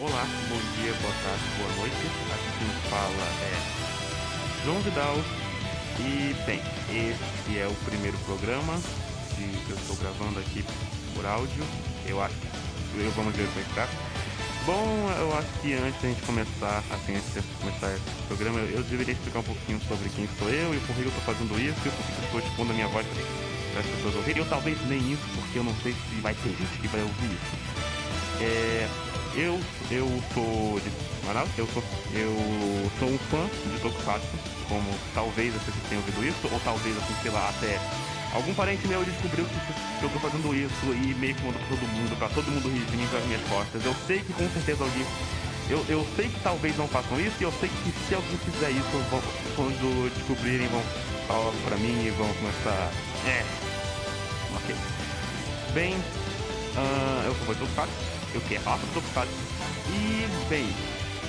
Olá, bom dia, boa tarde, boa noite. Aqui quem fala é João Vidal. E, bem, esse é o primeiro programa que eu estou gravando aqui por áudio. Eu acho eu vamos ver como é tá. Bom, eu acho que antes da gente começar, assim, antes de começar esse programa, eu, eu deveria explicar um pouquinho sobre quem sou eu e por que eu estou fazendo isso, e por que eu estou expondo a minha voz para as pessoas ouvirem. Eu talvez nem isso, porque eu não sei se vai ter gente que vai ouvir isso. É, eu, eu sou de Manaus, eu sou, eu sou um fã de Tokusatsu, como talvez vocês tenham ouvido isso, ou talvez, assim, sei lá, até algum parente meu descobriu que, eu tô fazendo isso e meio que mandou pra todo mundo, pra todo mundo rir as minhas costas. Eu sei que com certeza alguém. Eu, eu sei que talvez não façam isso e eu sei que se alguém fizer isso, vão, quando descobrirem, vão falar pra mim e vão começar. É. Ok. Bem, uh, eu sou o Tokusatsu, eu quero falar sobre Tokusatsu. E, bem,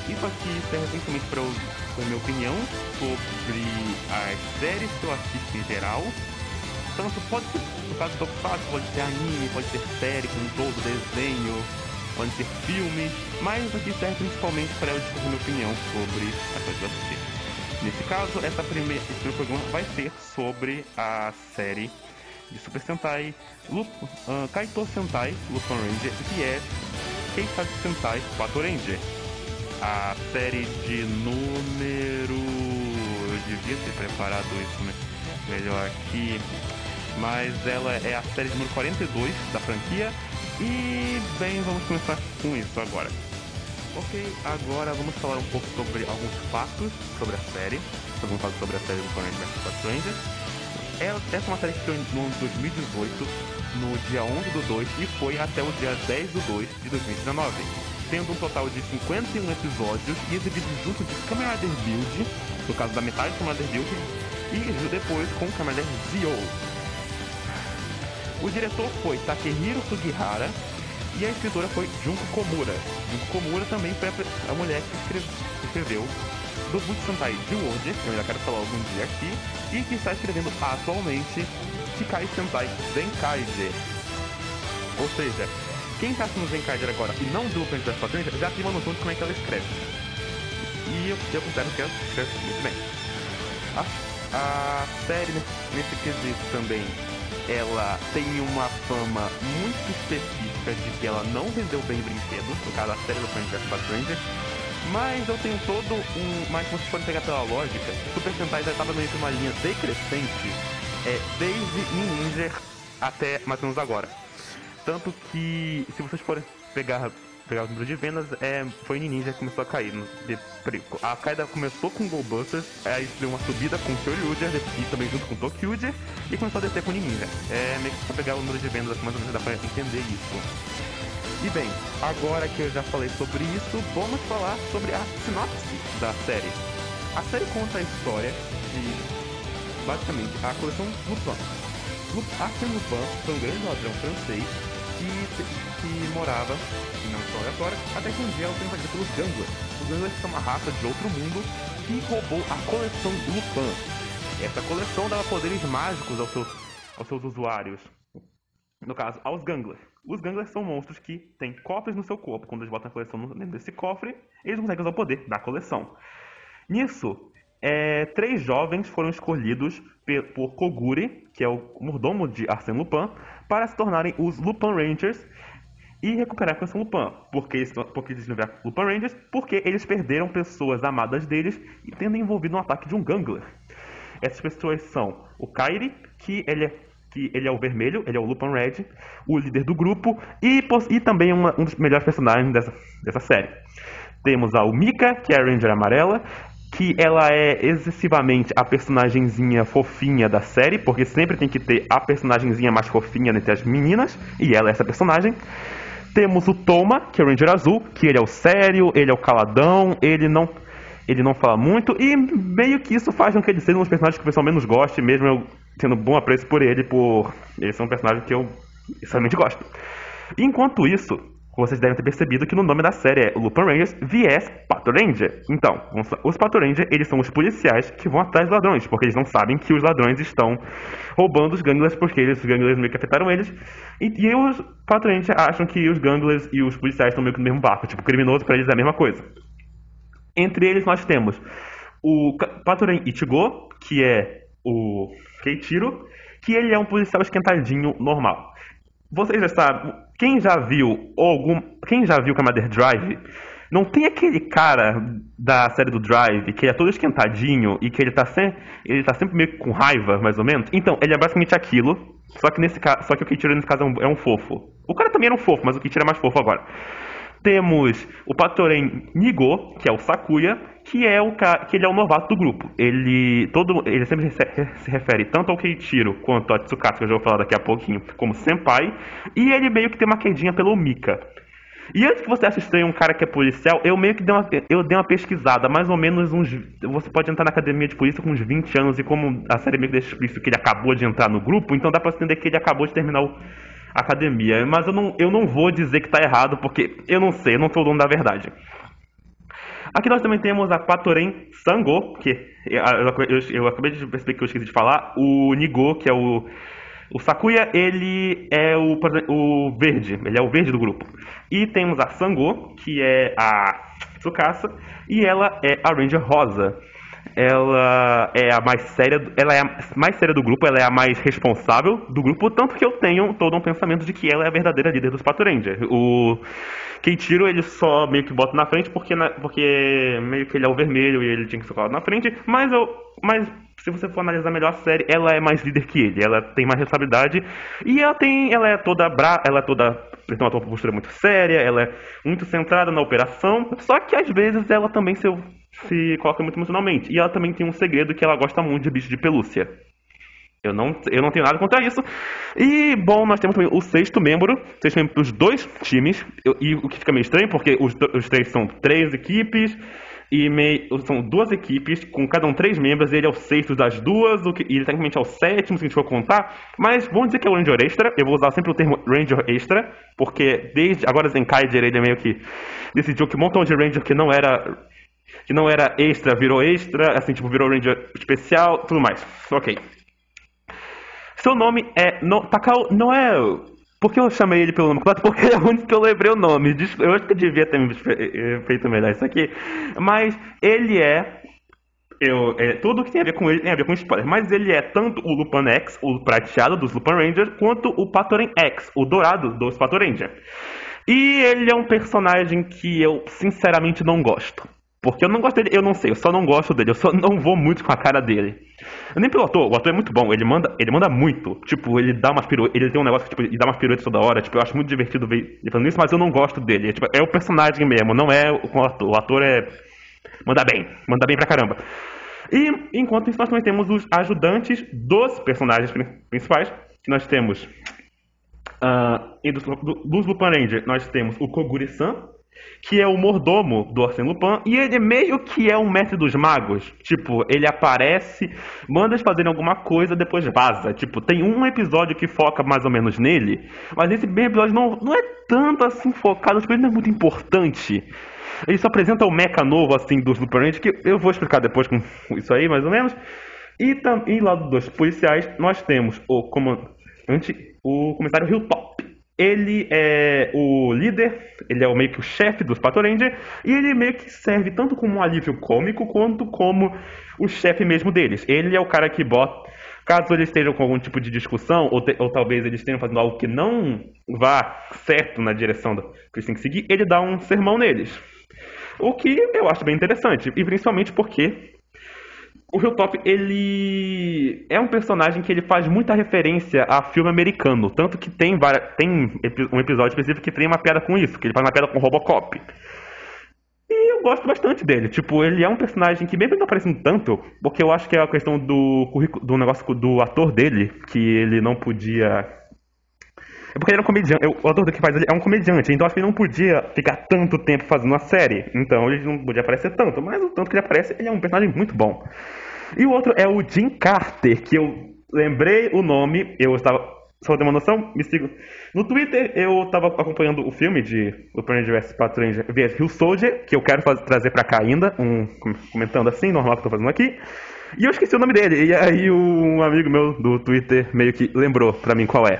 isso aqui serve principalmente para dar minha opinião sobre as séries que eu assisto em geral tanto pode ser, no caso do Tokusatsu, pode ser anime, pode ser série como todo, desenho, pode ser filme, mas isso aqui serve principalmente para eu discutir minha opinião sobre as coisas que eu assisti. Nesse caso, essa primeira, esse primeiro programa vai ser sobre a série de Super Sentai Lup, uh, Kaito Sentai Lupin Ranger, que é Keisatsu Sentai 4 Ranger. A série de número... Eu devia ter preparado isso melhor aqui mas ela é a série número 42 da franquia. E, bem, vamos começar com isso agora. Ok, agora vamos falar um pouco sobre alguns fatos sobre a série. Vamos falar sobre a série do Power vs Stranger. Essa é uma série que foi no ano de 2018, no dia 11 do 2, e foi até o dia 10 do 2 de 2019, tendo um total de 51 episódios e exibidos junto de Kamen Rider Build, no caso da metade do Kamen Rider Build, e depois com Kamen Rider Zio, o diretor foi Takehiro Sugihara e a escritora foi Junko Komura. Junko Komura também foi a mulher que escreveu do Boot Sentai de World, que eu já quero falar algum dia aqui, e que está escrevendo atualmente Chikai Sentai Zenkaiger. Ou seja, quem está assistindo Zenkaiger agora e não viu o das Patentes já tem uma noção de como é que ela escreve. E eu, eu considero que ela escreve muito bem. A, a série nesse quesito também ela tem uma fama muito específica de que ela não vendeu bem brinquedos, no caso a série do vs Ranger, mas eu tenho todo um. Mas se vocês forem pegar pela lógica, Super Sentai já estava meio que uma linha decrescente é, desde Ninja até mais ou menos agora. Tanto que, se vocês forem pegar pegar o número de vendas, é, foi Ninja que começou a cair. No, de, a queda começou com Goldbusters, aí deu uma subida com Kyoryuger e também junto com Tokyuger, e começou a descer com Ninja. É meio que pra pegar o número de vendas, mais ou menos dá pra entender isso. E bem, agora que eu já falei sobre isso, vamos falar sobre a sinopse da série. A série conta a história de, basicamente, a coleção Lupin. Arsène Lupin foi um grande ladrão francês que, que morava não só aleatória, até que um dia ela foi invadida pelos Ganglers. Os Ganglers são uma raça de outro mundo que roubou a coleção Lupin. Essa coleção dava poderes mágicos aos seus, aos seus usuários. No caso, aos Ganglers. Os Ganglers são monstros que têm cofres no seu corpo. Quando eles botam a coleção dentro desse cofre, eles conseguem usar o poder da coleção. Nisso, é, três jovens foram escolhidos por Koguri, que é o mordomo de Arsène Lupin, para se tornarem os Lupin Rangers e recuperar a coleção Lupin. Porque eles, porque eles viram Lupin Rangers? Porque eles perderam pessoas amadas deles e tendo envolvido um ataque de um Gangler. Essas pessoas são o Kairi, que ele é, que ele é o vermelho, ele é o Lupin Red, o líder do grupo e, e também uma, um dos melhores personagens dessa, dessa série. Temos a Umika, que é a Ranger amarela, que ela é excessivamente a personagemzinha fofinha da série, porque sempre tem que ter a personagemzinha mais fofinha entre as meninas, e ela é essa personagem. Temos o Toma, que é o Ranger Azul, que ele é o sério, ele é o caladão, ele não ele não fala muito, e meio que isso faz com que ele seja um dos personagens que o pessoal menos goste, mesmo eu tendo bom apreço por ele, por ele ser um personagem que eu extremamente gosto. Enquanto isso, vocês devem ter percebido que no nome da série é Lupin Rangers vs Pato Ranger. Então, os Pato Ranger, eles são os policiais que vão atrás dos ladrões, porque eles não sabem que os ladrões estão roubando os ganglers, porque eles, os ganglers meio que afetaram eles. E, e os Pato Ranger acham que os ganglers e os policiais estão meio que no mesmo barco, tipo, criminoso para eles é a mesma coisa. Entre eles nós temos o Pato Ranger Ichigo, que é o Keiichiro, que ele é um policial esquentadinho normal. Vocês já sabem, quem já viu algum, quem já viu Commander Drive, não tem aquele cara da série do Drive que é todo esquentadinho e que ele tá sempre, ele tá sempre meio com raiva, mais ou menos? Então, ele é basicamente aquilo, só que nesse só que o Kichiro nesse caso é um, é um fofo. O cara também era um fofo, mas o Kichiro é mais fofo agora. Temos o Patoren Nigo, que é o Sakuya, que é o que ele é o novato do grupo. Ele todo ele sempre se refere tanto ao Keiichiro quanto ao Tsukatsu, que eu já vou falar daqui a pouquinho, como senpai, e ele meio que tem uma quedinha pelo Mika. E antes que você estranho um cara que é policial, eu meio que dei uma, eu dei uma pesquisada, mais ou menos uns. Você pode entrar na academia de polícia com uns 20 anos, e como a série meio que deixa explícito que ele acabou de entrar no grupo, então dá pra entender que ele acabou de terminar o academia. Mas eu não, eu não vou dizer que está errado, porque eu não sei, eu não sou o dono da verdade. Aqui nós também temos a Patoren Sango, que eu, eu, eu, acabei de perceber que eu esqueci de falar. O Nigo, que é o. O Sakuya, ele é o, o verde, ele é o verde do grupo. E temos a Sango, que é a Tsukasa, e ela é a Ranger Rosa ela é a mais séria, ela é a mais séria do grupo, ela é a mais responsável do grupo, tanto que eu tenho todo um pensamento de que ela é a verdadeira líder dos Pato Ranger. O Keitiro ele só meio que bota na frente porque, na, porque meio que ele é o vermelho e ele tinha que colocado na frente, mas eu, mas se você for analisar melhor a série, ela é mais líder que ele, ela tem mais responsabilidade e ela tem, ela é toda bra, ela é toda tem uma postura muito séria, ela é muito centrada na operação, só que às vezes ela também se, se coloca muito emocionalmente. E ela também tem um segredo que ela gosta muito de bicho de pelúcia. Eu não, eu não tenho nada contra isso. E, bom, nós temos também o sexto membro, sexto membro dos dois times. Eu, e o que fica meio estranho, porque os, os três são três equipes, e meio, são duas equipes, com cada um três membros, ele é o sexto das duas, o que, e ele tecnicamente é o sétimo, se a gente for contar. Mas vamos dizer que é o Ranger Extra, eu vou usar sempre o termo Ranger Extra, porque desde agora Zenkaiger ele meio que decidiu que um montão de Ranger que não era que não era extra virou extra, assim, tipo, virou Ranger especial, tudo mais. Ok. Seu nome é no, Takao Noel. Por que eu chamei ele pelo nome completo? Porque é onde que eu lembrei o nome. Eu acho que eu devia ter eh, feito melhor isso aqui. Mas ele é. Eu, é, tudo que tem a ver com ele tem a ver com spoiler. Mas ele é tanto o Lupin X, o prateado dos Lupin Rangers, quanto o Patoren X, o dourado dos Patoranger. E ele é um personagem que eu sinceramente não gosto. Porque eu não gosto dele, eu não sei, eu só não gosto dele, eu só não vou muito com a cara dele. Nem pelo ator, o ator é muito bom, ele manda, ele manda muito. Tipo, ele dá umas piruetas, ele tem um negócio que tipo, ele dá umas piruetas toda hora, tipo, eu acho muito divertido ver ele fazendo isso, mas eu não gosto dele. É, tipo, é o personagem mesmo, não é o ator. O ator é. manda bem, manda bem pra caramba. E enquanto isso, nós também temos os ajudantes dos personagens principais, que nós temos. Uh, e dos, dos Lupin Ranger, nós temos o Koguri-san, que é o mordomo do Arsène Lupin, e ele meio que é um mestre dos magos. Tipo, ele aparece, manda eles fazerem alguma coisa, depois vaza. Tipo, tem um episódio que foca mais ou menos nele, mas esse episódio não, não é tanto assim focado, tipo, ele não é muito importante. Ele só apresenta o mecha novo, assim, dos Lupin Rangers, que eu vou explicar depois com isso aí, mais ou menos. E, também lá dos policiais, nós temos o comandante, o comissário Hilltop ele é o líder, ele é o meio que o chefe dos Pato Ranger, e ele meio que serve tanto como um alívio cômico quanto como o chefe mesmo deles. Ele é o cara que bota. Caso eles estejam com algum tipo de discussão, ou, te, ou talvez eles estejam fazendo algo que não vá certo na direção que eles têm que seguir, ele dá um sermão neles. O que eu acho bem interessante, e principalmente porque o Hilltop, ele é um personagem que ele faz muita referência a filme americano. Tanto que tem, tem um episódio específico que tem uma piada com isso, que ele faz uma piada com Robocop. E eu gosto bastante dele. Tipo, ele é um personagem que mesmo não aparecendo tanto, porque eu acho que é a questão do, do negócio do ator dele, que ele não podia é porque ele era um comediante. O ator que faz ele é um comediante, então acho que ele não podia ficar tanto tempo fazendo uma série. Então ele não podia aparecer tanto. Mas o tanto que ele aparece, ele é um personagem muito bom. E o outro é o Jim Carter, que eu lembrei o nome, eu estava. só ter uma noção, me sigam. No Twitter, eu tava acompanhando o filme de Lupin Ranger vs Ranger vs Hill Soldier, que eu quero fazer, trazer pra cá ainda, um, comentando assim, normal que eu tô fazendo aqui. E eu esqueci o nome dele, e aí um amigo meu do Twitter meio que lembrou pra mim qual é.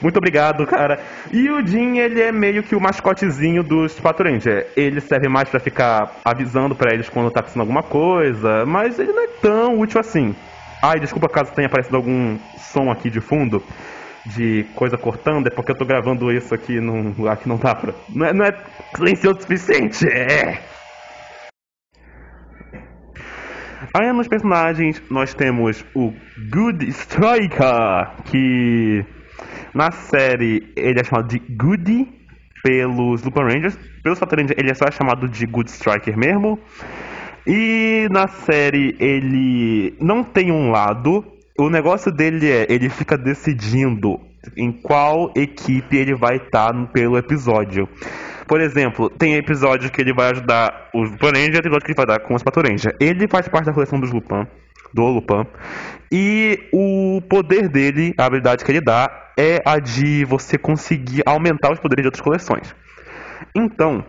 Muito obrigado, cara. E o Jim, ele é meio que o mascotezinho dos Pato Ranger. Ele serve mais para ficar avisando para eles quando tá acontecendo alguma coisa, mas ele não é tão útil assim. Ai, desculpa caso tenha aparecido algum som aqui de fundo de coisa cortando, é porque eu tô gravando isso aqui num lugar que não dá pra. Não é, não é silencioso o suficiente, é. Aí nos personagens nós temos o Good Striker, que na série ele é chamado de Goody pelos Lupin Rangers. Pelos Fat Rangers ele é só chamado de Good Striker mesmo. E na série ele não tem um lado. O negócio dele é, ele fica decidindo em qual equipe ele vai estar tá pelo episódio. Por exemplo, tem episódio que ele vai ajudar os Lupin e episódio que ele vai dar com os Pato Ranger. Ele faz parte da coleção dos Lupin, do Lupin. E o poder dele, a habilidade que ele dá, é a de você conseguir aumentar os poderes de outras coleções. Então,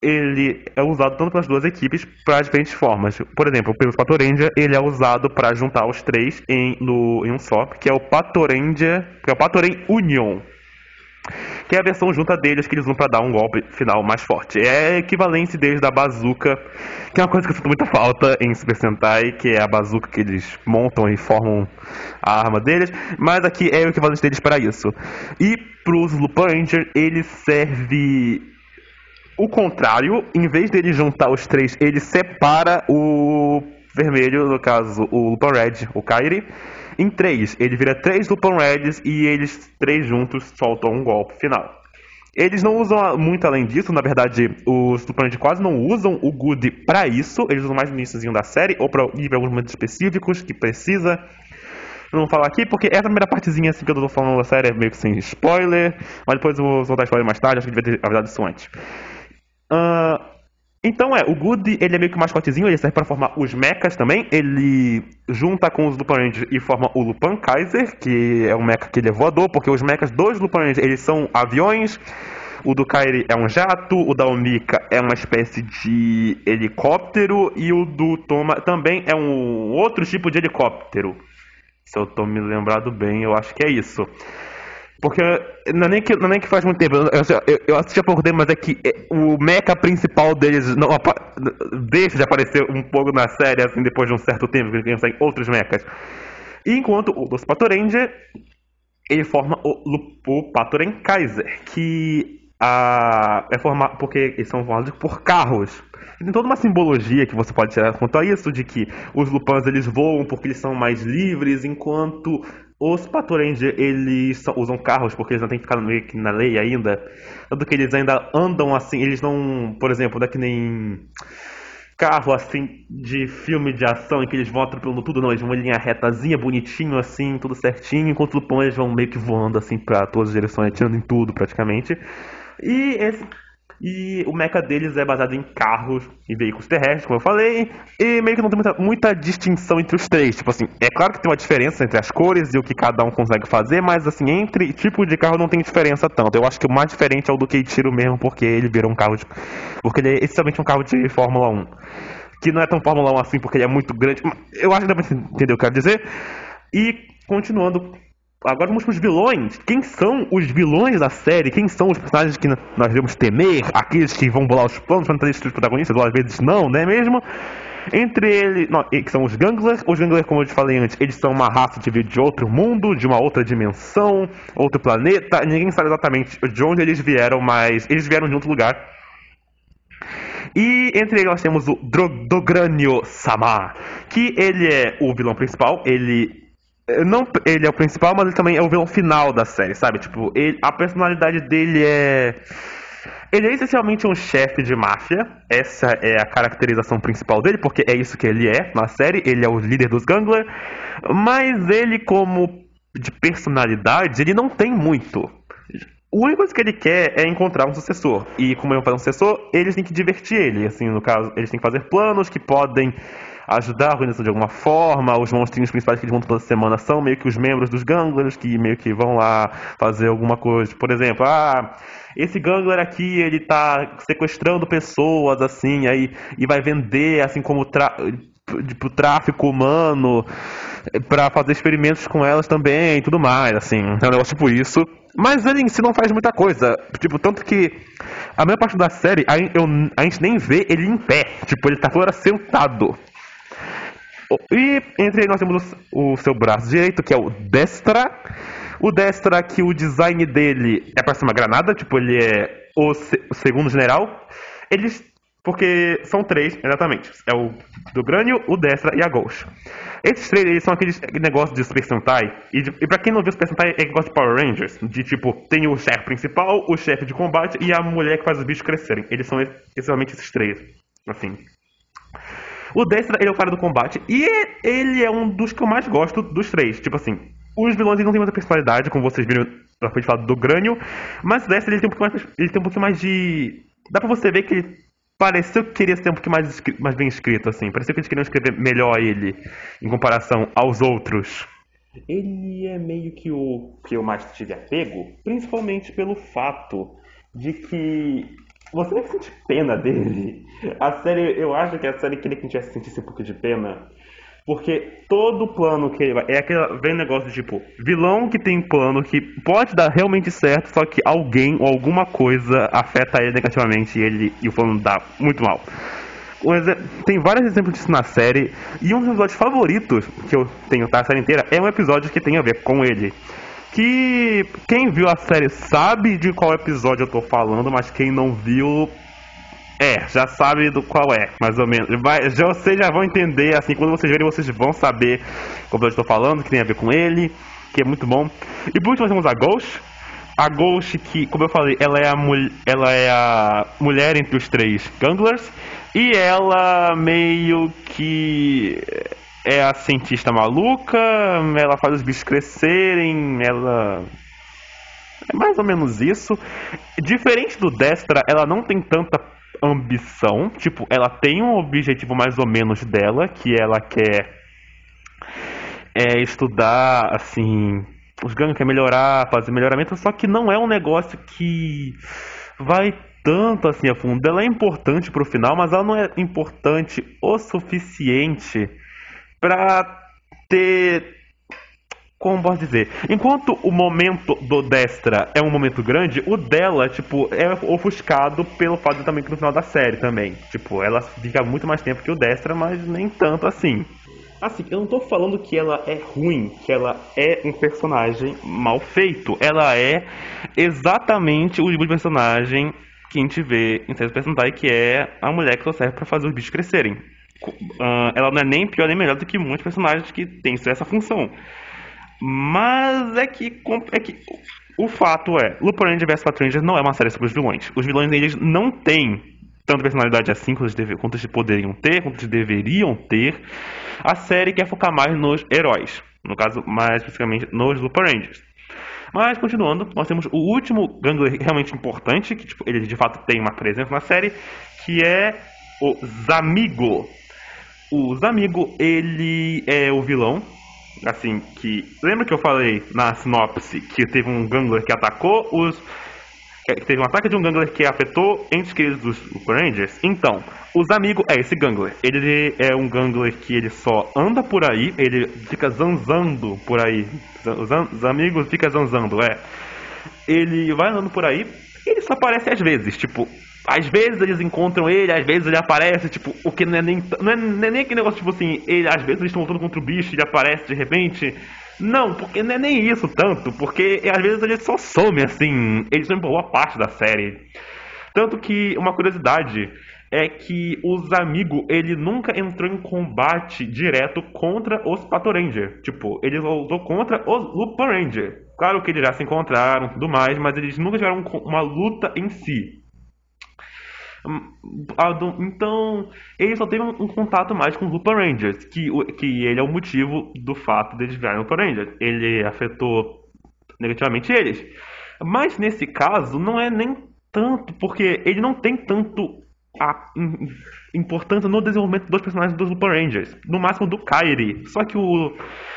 ele é usado tanto pelas duas equipes para diferentes formas. Por exemplo, pelo Patoranger, ele é usado para juntar os três em, no, em um só, que é o Patoranger, que é o Patoren Union. Que é a versão junta deles que eles usam para dar um golpe final mais forte. É a equivalência deles da bazuca, que é uma coisa que eu sinto muita falta em Super Sentai, que é a bazuca que eles montam e formam a arma deles, mas aqui é o equivalente deles para isso. E para os Lupin Ranger, ele serve o contrário, em vez dele juntar os três, ele separa o vermelho, no caso o Lupin Red, o Kairi, em três. Ele vira três Lupin Reds e eles três juntos soltam um golpe final. Eles não usam muito além disso, na verdade, os Lupin Reds quase não usam o Good para isso, eles usam mais no início da série ou para alguns momentos específicos que precisa. Não vou falar aqui, porque essa primeira partezinha assim que eu tô falando da série é meio que sem spoiler, mas depois eu vou soltar spoiler mais tarde, acho que devia ter avisado isso antes. Uh, então é, o Good ele é meio que um mascotezinho, ele serve para formar os mechas também. Ele junta com os Lupin Rangers e forma o Lupin Kaiser, que é um mecha que ele é voador, porque os mechas dos Lupin Rangers eles são aviões. O do Kairi é um jato, o da Omika é uma espécie de helicóptero e o do Toma também é um outro tipo de helicóptero. Se eu tô me lembrado bem, eu acho que é isso. Porque não é nem que, não é nem que faz muito tempo. Eu, eu, assisti há pouco tempo, mas é que é, o mecha principal deles não deixa de aparecer um pouco na série, assim, depois de um certo tempo, que eles em outros mechas. Enquanto o dos Patoranger, ele forma o, o Patoren Kaiser, que a, é formado porque eles são formados por carros. Tem toda uma simbologia que você pode tirar quanto a isso, de que os Lupins eles voam porque eles são mais livres, enquanto os Ranger, eles usam carros porque eles não têm que ficar meio que na lei ainda. Tanto que eles ainda andam assim, eles não, por exemplo, não é que nem carro assim de filme de ação em que eles vão atropelando tudo, não, eles vão em linha retazinha, bonitinho assim, tudo certinho, enquanto o Lupin eles vão meio que voando assim para todas as direções, atirando em tudo praticamente. E esse e o mecha deles é baseado em carros e veículos terrestres, como eu falei. E meio que não tem muita, muita, distinção entre os três. Tipo assim, é claro que tem uma diferença entre as cores e o que cada um consegue fazer, mas assim, entre tipo de carro não tem diferença tanto. Eu acho que o mais diferente é o do Keiichiro mesmo, porque ele virou um carro de. Porque ele é essencialmente um carro de Fórmula 1. Que não é tão Fórmula 1 assim porque ele é muito grande. Eu acho que dá pra entender o que eu quero dizer. E continuando Agora vamos para os vilões. Quem são os vilões da série? Quem são os personagens que nós devemos temer? Aqueles que vão bolar os planos para os protagonistas, ou às vezes não, não é mesmo? Entre eles, não, que são os Ganglers. Os Ganglers, como eu te falei antes, eles são uma raça veio de outro mundo, de uma outra dimensão, outro planeta. Ninguém sabe exatamente de onde eles vieram, mas eles vieram de outro lugar. E entre eles nós temos o Dogranio Sama, que ele é o vilão principal. Ele não, ele é o principal, mas ele também é o vilão final da série, sabe? Tipo, ele, a personalidade dele é. Ele é essencialmente um chefe de máfia. Essa é a caracterização principal dele, porque é isso que ele é na série. Ele é o líder dos Gangler. Mas ele, como de personalidade, ele não tem muito. Única coisa que ele quer é encontrar um sucessor. E como fazer um sucessor, eles têm que divertir ele. Assim, no caso, eles têm que fazer planos que podem ajudar a organização de alguma forma. Os monstrinhos principais que eles montam toda semana são meio que os membros dos ganglers que meio que vão lá fazer alguma coisa. Por exemplo, ah, esse gangler aqui ele tá sequestrando pessoas assim, aí e vai vender assim como tra tipo, tráfico humano para fazer experimentos com elas também e tudo mais, assim, é um negócio tipo isso. Mas ele em si não faz muita coisa. Tipo, tanto que a maior parte da série a, eu, a gente nem vê ele em pé. Tipo, ele tá fora sentado. E entre aí nós temos o, seu braço direito, que é o Destra. O Destra, que o design dele é pra ser uma granada, tipo, ele é o, se, o segundo general. Eles porque são três, exatamente. É o do Grânio, o Destra e a Ghost. Esses três eles são aqueles negócios de Super Sentai. E, de, e pra quem não viu Super Sentai, é gosta de Power Rangers. De tipo, tem o chefe principal, o chefe de combate e a mulher que faz os bichos crescerem. Eles são essencialmente esses três. Assim. O Destra, ele é o cara do combate. E ele é um dos que eu mais gosto dos três. Tipo assim, os vilões não têm muita personalidade, como vocês viram na frente falar do Grânio. Mas o Destra, ele tem um pouquinho mais, ele tem um pouquinho mais de... Dá pra você ver que ele pareceu que queria ser um pouquinho mais, mais bem escrito, assim. Pareceu que eles queriam escrever melhor ele em comparação aos outros. Ele é meio que o que eu mais tive apego, principalmente pelo fato de que você nem sente pena dele. A série, eu acho que a série queria que a gente sentisse um pouco de pena porque todo plano que ele vai. É aquele vem negócio de tipo, vilão que tem plano que pode dar realmente certo, só que alguém ou alguma coisa afeta ele negativamente e ele e o plano dá muito mal. Tem vários exemplos disso na série, e um dos episódios favoritos que eu tenho tá, a série inteira é um episódio que tem a ver com ele. Que quem viu a série sabe de qual episódio eu tô falando, mas quem não viu é, já sabe do qual é, mais ou menos. Vai, já, vocês já vão entender, assim, quando vocês verem, vocês vão saber como eu estou falando, que tem a ver com ele, que é muito bom. E por último, nós temos a Ghost. A Ghost, que, como eu falei, ela é a, ela é a mulher entre os três Ganglers. E ela meio que é a cientista maluca, ela faz os bichos crescerem, ela. É mais ou menos isso. Diferente do Destra, ela não tem tanta ambição. Tipo, ela tem um objetivo mais ou menos dela, que ela quer é, estudar, assim, os ganhos, quer melhorar, fazer melhoramento, só que não é um negócio que vai tanto assim a fundo. Ela é importante pro final, mas ela não é importante o suficiente para ter como posso dizer? Enquanto o momento do Destra é um momento grande, o dela, tipo, é ofuscado pelo fato também que no final da série também. Tipo, ela fica muito mais tempo que o Destra, mas nem tanto assim. Assim, eu não tô falando que ela é ruim, que ela é um personagem mal feito. Ela é exatamente o tipo de personagem que a gente vê em séries personagens, que é a mulher que só serve para fazer os bichos crescerem. Uh, ela não é nem pior nem melhor do que muitos personagens que têm essa função. Mas é que, é que o fato é, Lupin vs Patrulha não é uma série sobre os vilões. Os vilões eles não têm tanta personalidade assim quanto eles, quanto eles poderiam ter, quanto eles deveriam ter. A série quer focar mais nos heróis, no caso mais especificamente nos Lupin Rangers. Mas continuando, nós temos o último Gangler realmente importante, que tipo, ele de fato tem uma presença na série, que é o Zamigo. O Zamigo, ele é o vilão assim, que. Lembra que eu falei na sinopse que teve um Gangler que atacou os. Que teve um ataque de um Gangler que afetou entes queridos dos Rangers? Então, os amigos é esse Gangler. Ele é um Gangler que ele só anda por aí, ele fica zanzando por aí. Os amigos fica zanzando, é. Ele vai andando por aí, ele só aparece às vezes, tipo, às vezes eles encontram ele, às vezes ele aparece, tipo, o que não é nem. Não é, não é nem aquele negócio, tipo assim, ele, às vezes eles estão lutando contra o bicho e ele aparece de repente. Não, porque não é nem isso tanto, porque às vezes ele só some, assim, eles são boa parte da série. Tanto que uma curiosidade é que os amigos, ele nunca entrou em combate direto contra os Pato Ranger. Tipo, ele lutou contra os Lupin Ranger. Claro que eles já se encontraram e tudo mais, mas eles nunca tiveram uma luta em si. Então, ele só teve um, contato mais com os Lupin Rangers, que, que ele é o motivo do fato deles virarem Lupin Rangers. Ele afetou negativamente eles. Mas nesse caso, não é nem tanto, porque ele não tem tanto a importância no desenvolvimento dos personagens dos Lupin Rangers, no máximo do Kairi. Só que o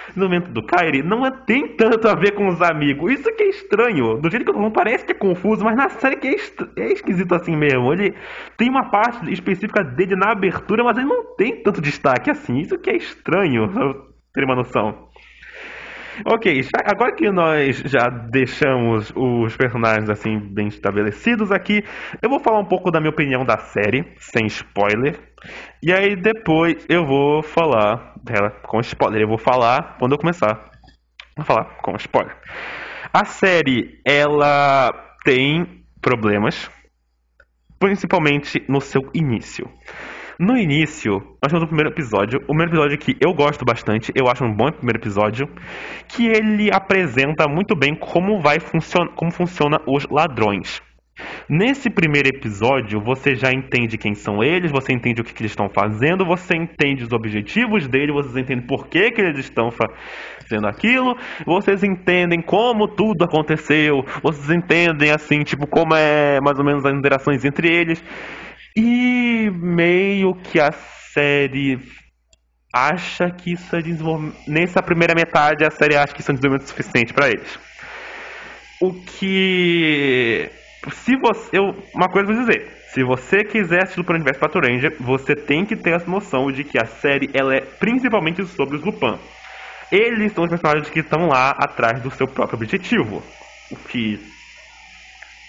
desenvolvimento do Kairi não é, tem tanto a ver com os amigos. Isso que é estranho. Do jeito que eu não parece que é confuso, mas na série que é, é esquisito assim mesmo. Ele tem uma parte específica dele na abertura, mas ele não tem tanto destaque assim. Isso que é estranho, pra ter uma noção. Ok, agora que nós já deixamos os personagens assim bem estabelecidos aqui, eu vou falar um pouco da minha opinião da série, sem spoiler. E aí depois eu vou falar dela com spoiler. Eu vou falar quando eu começar. Vou falar com spoiler. A série, ela tem problemas, principalmente no seu início. No início, nós temos o primeiro episódio. O primeiro episódio que eu gosto bastante, eu acho um bom primeiro episódio, que ele apresenta muito bem como vai funcionar, como funciona os ladrões. Nesse primeiro episódio, você já entende quem são eles, você entende o que, que eles estão fazendo, você entende os objetivos deles, vocês entendem por que, que eles estão fazendo aquilo, vocês entendem como tudo aconteceu, vocês entendem assim, tipo, como é mais ou menos as interações entre eles. E meio que a série acha que isso é desenvolvimento. Nessa primeira metade, a série acha que isso é desenvolvimento suficiente para eles. O que. Se você. Eu, uma coisa eu vou dizer. Se você quiser assistir o Universo Pato Ranger, você tem que ter essa noção de que a série ela é principalmente sobre os Lupin. Eles são os personagens que estão lá atrás do seu próprio objetivo. O que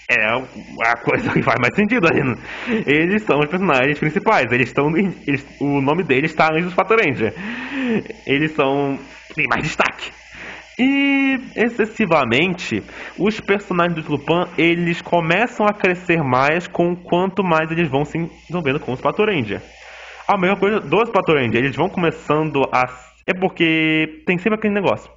é a coisa que faz mais sentido ainda. Eles são os personagens principais. Eles estão. Eles, o nome deles está Anjos Fatoranger. Eles são. têm mais destaque. E excessivamente, os personagens do Lupin eles começam a crescer mais com quanto mais eles vão se desenvolvendo com os Patoranger. A mesma coisa dos Patoranger, eles vão começando a. É porque tem sempre aquele negócio.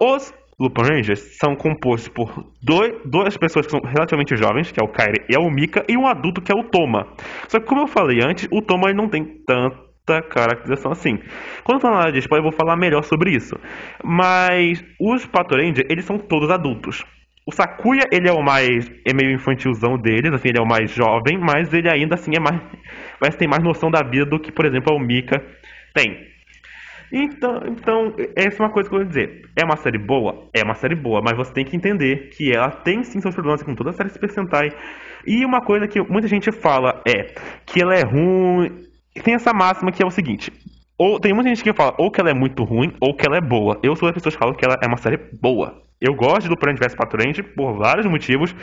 Os Lupin Rangers são compostos por dois, duas pessoas que são relativamente jovens, que é o Kairi e o Mika, e um adulto que é o Toma. Só que como eu falei antes, o Toma não tem tanta caracterização assim. Quando eu falar de spoiler, eu vou falar melhor sobre isso. Mas os Pato Ranger, eles são todos adultos. O Sakuya, ele é o mais. é meio infantilzão deles, assim, ele é o mais jovem, mas ele ainda assim é mais. tem mais noção da vida do que, por exemplo, o Mika tem. Então, então, essa é uma coisa que eu vou dizer. É uma série boa? É uma série boa, mas você tem que entender que ela tem sim seus problemas com toda a série Super Sentai. E uma coisa que muita gente fala é que ela é ruim. Tem essa máxima que é o seguinte: ou tem muita gente que fala ou que ela é muito ruim ou que ela é boa. Eu sou das pessoas que falam que ela é uma série boa. Eu gosto do Planet vs Patrulhante por vários motivos,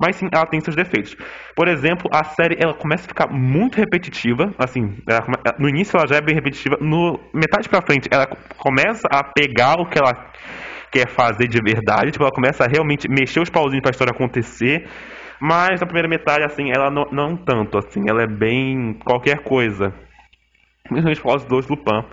mas sim, ela tem seus defeitos. Por exemplo, a série ela começa a ficar muito repetitiva, assim, no início ela já é bem repetitiva, no metade para frente ela começa a pegar o que ela quer fazer de verdade, tipo, ela começa a realmente mexer os pauzinhos para a história acontecer. Mas na primeira metade, assim, ela não, não tanto, assim, ela é bem qualquer coisa. Principalmente por causa dos Lupin.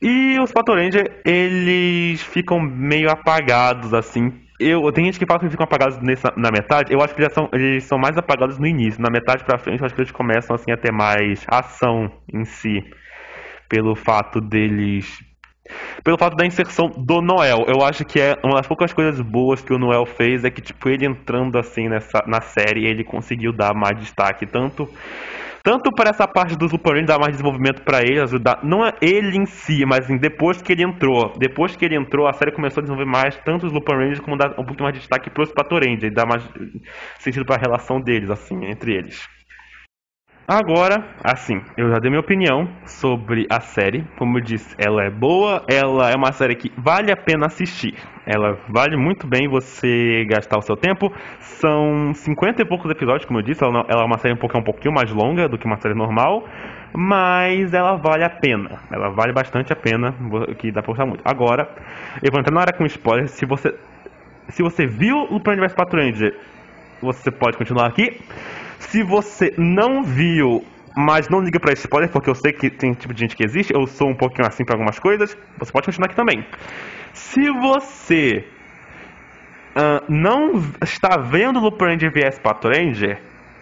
E os Pato Ranger, eles ficam meio apagados, assim. Eu, tem gente que fala que eles ficam apagados nessa, na metade. Eu acho que eles são, eles são mais apagados no início. Na metade pra frente, eu acho que eles começam assim, a ter mais ação em si. Pelo fato deles. Pelo fato da inserção do Noel. Eu acho que é uma das poucas coisas boas que o Noel fez é que, tipo, ele entrando assim nessa, na série, ele conseguiu dar mais destaque. Tanto tanto para essa parte dos Super Rangers dar mais desenvolvimento para ele, ajudar, não é ele em si, mas assim, depois que ele entrou. Depois que ele entrou, a série começou a desenvolver mais tanto os Lupin Rangers como dar um pouco mais de destaque para os Pato Rangers, e dar mais sentido para a relação deles, assim, entre eles. Agora, assim, eu já dei minha opinião sobre a série. Como eu disse, ela é boa, ela é uma série que vale a pena assistir. Ela vale muito bem você gastar o seu tempo. São 50 e poucos episódios, como eu disse, ela, é uma série um pouquinho, um pouquinho mais longa do que uma série normal, mas ela vale a pena. Ela vale bastante a pena, que dá pra gostar muito. Agora, eu vou entrar na hora com spoiler. Se você, se você viu o Plano Universo Patrulha, você pode continuar aqui. Se você não viu, mas não liga pra spoiler, porque eu sei que tem tipo de gente que existe, eu sou um pouquinho assim para algumas coisas, você pode continuar aqui também. Se você uh, não está vendo Lupin Ranger vs Pato Ranger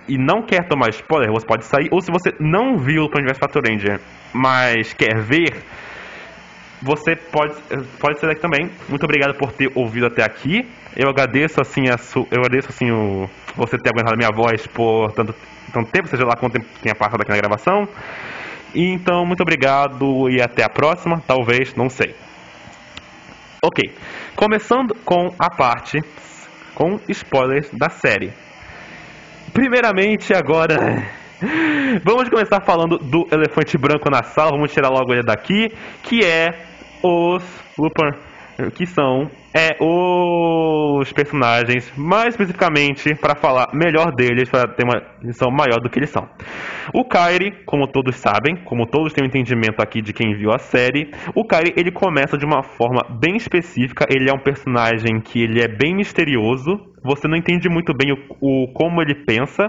e não quer tomar spoiler, você pode sair. Ou se você não viu Lupin vs Pato Ranger, mas quer ver, você pode, pode ser daqui também. Muito obrigado por ter ouvido até aqui. Eu agradeço assim a su, eu agradeço assim o você ter aguentado minha voz por tanto tanto tempo, seja lá quanto tempo tenha passado aqui na gravação. E, então, muito obrigado e até a próxima. Talvez, não sei. Ok, começando com a parte com spoilers da série. Primeiramente, agora vamos começar falando do elefante branco na sala. Vamos tirar logo ele daqui, que é os Lupin que são é, os personagens, mais especificamente, para falar melhor deles, para ter uma visão maior do que eles são. O Kairi, como todos sabem, como todos têm um entendimento aqui de quem viu a série, o Kairi ele começa de uma forma bem específica, ele é um personagem que ele é bem misterioso, você não entende muito bem o, o como ele pensa,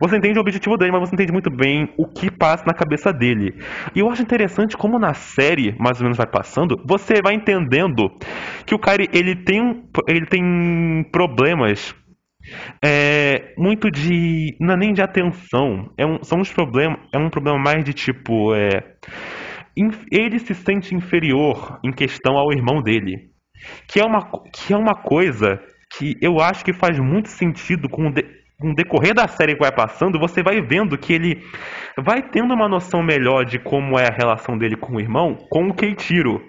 você entende o objetivo dele, mas você entende muito bem o que passa na cabeça dele. E eu acho interessante como na série, mais ou menos vai passando, você vai entendendo que o Kairi ele tem, ele tem problemas é, muito de. Não é nem de atenção. É um, são uns problemas. É um problema mais de tipo. É, ele se sente inferior em questão ao irmão dele. Que é uma, que é uma coisa que eu acho que faz muito sentido com o, de, com o decorrer da série que vai passando, você vai vendo que ele vai tendo uma noção melhor de como é a relação dele com o irmão, com o Keitiro.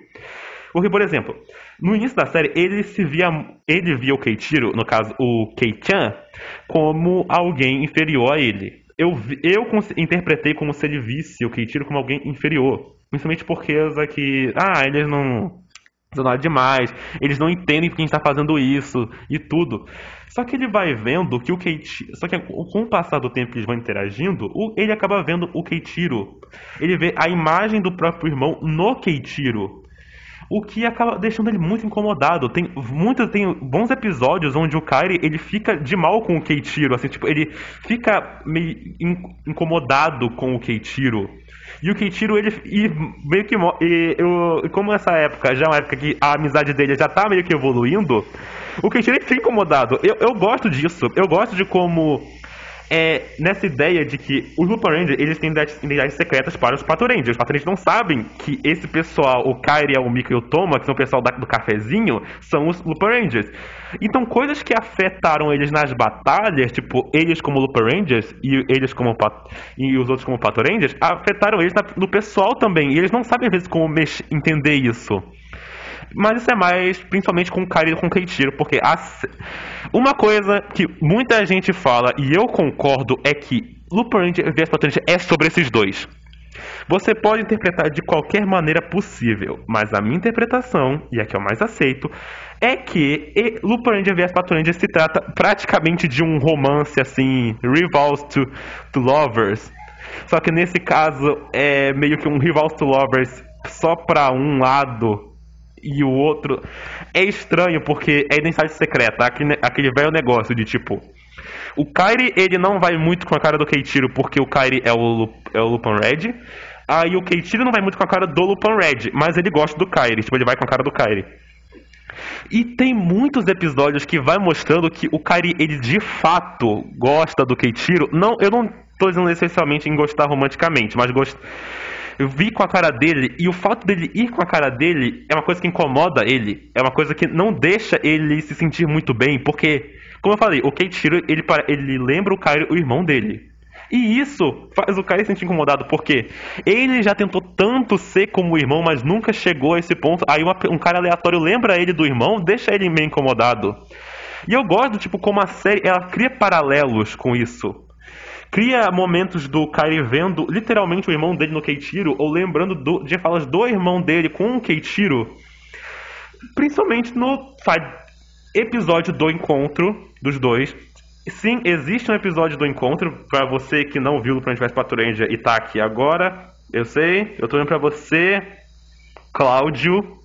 Porque, por exemplo, no início da série, ele se via, ele via o Keitiro, no caso o Keichan, como alguém inferior a ele. Eu, eu interpretei como se ele visse o Keitiro como alguém inferior. Principalmente porque que, ah, eles não nada demais, eles não entendem porque a gente está fazendo isso e tudo. Só que ele vai vendo que o Keitiro. Só que com o passar do tempo que eles vão interagindo, ele acaba vendo o Keitiro. Ele vê a imagem do próprio irmão no Keitiro. O que acaba deixando ele muito incomodado. Tem muitos, tem bons episódios onde o Kairi ele fica de mal com o Keitiro, assim, tipo, ele fica meio incomodado com o Keitiro. E o Keiichiro, ele e meio que. E eu, como essa época já é uma época que a amizade dele já tá meio que evoluindo, o Keiichiro fica incomodado. Eu, eu gosto disso. Eu gosto de como. É, nessa ideia de que os Lupin Rangers eles têm identidades secretas para os Pato Rangers. Os Pato Rangers não sabem que esse pessoal, o Kairi, o Mika e o Toma, que são o pessoal da, do cafezinho, são os Lupin Rangers. Então, coisas que afetaram eles nas batalhas, tipo, eles como Lupin Rangers e eles como e os outros como Pato Rangers, afetaram eles na, no pessoal também. E eles não sabem, às vezes, como entender isso. Mas isso é mais, principalmente com o e com Keitiro, porque a, uma coisa que muita gente fala, e eu concordo, é que Lupin Ranger vs Ranger é sobre esses dois. Você pode interpretar de qualquer maneira possível, mas a minha interpretação, e a que eu mais aceito, é que Lupin Ranger vs Ranger se trata praticamente de um romance assim, Rivals to, to Lovers. Só que nesse caso é meio que um Rivals to Lovers só pra um lado e o outro. É estranho porque é identidade secreta, aquele, aquele velho negócio de tipo. O Kairi, ele não vai muito com a cara do Keitiro porque o Kairi é o, é o Lupin Red. Aí o Keitiro não vai muito com a cara do Lupin Red, mas ele gosta do Kairi, tipo, ele vai com a cara do Kairi. E tem muitos episódios que vai mostrando que o Kairi, ele de fato gosta do Keitiro. Não, eu não tô dizendo necessariamente em gostar romanticamente, mas gosta. Eu vi com a cara dele e o fato dele ir com a cara dele é uma coisa que incomoda ele. É uma coisa que não deixa ele se sentir muito bem, porque, como eu falei, o Keiichiro, ele, ele lembra o Kairi, o irmão dele. E isso faz o Kai se sentir incomodado, porque ele já tentou tanto ser como o irmão, mas nunca chegou a esse ponto. Aí uma, um cara aleatório lembra ele do irmão, deixa ele meio incomodado. E eu gosto, tipo, como a série ela cria paralelos com isso. Cria momentos do Kairi vendo literalmente o irmão dele no Keiichiro, ou lembrando do, de falas do irmão dele com o Keiichiro. Principalmente no episódio do encontro dos dois, Sim, existe um episódio do encontro. Para você que não viu o Plant vs Ranger e tá aqui agora, eu sei, eu tô indo pra você, Cláudio.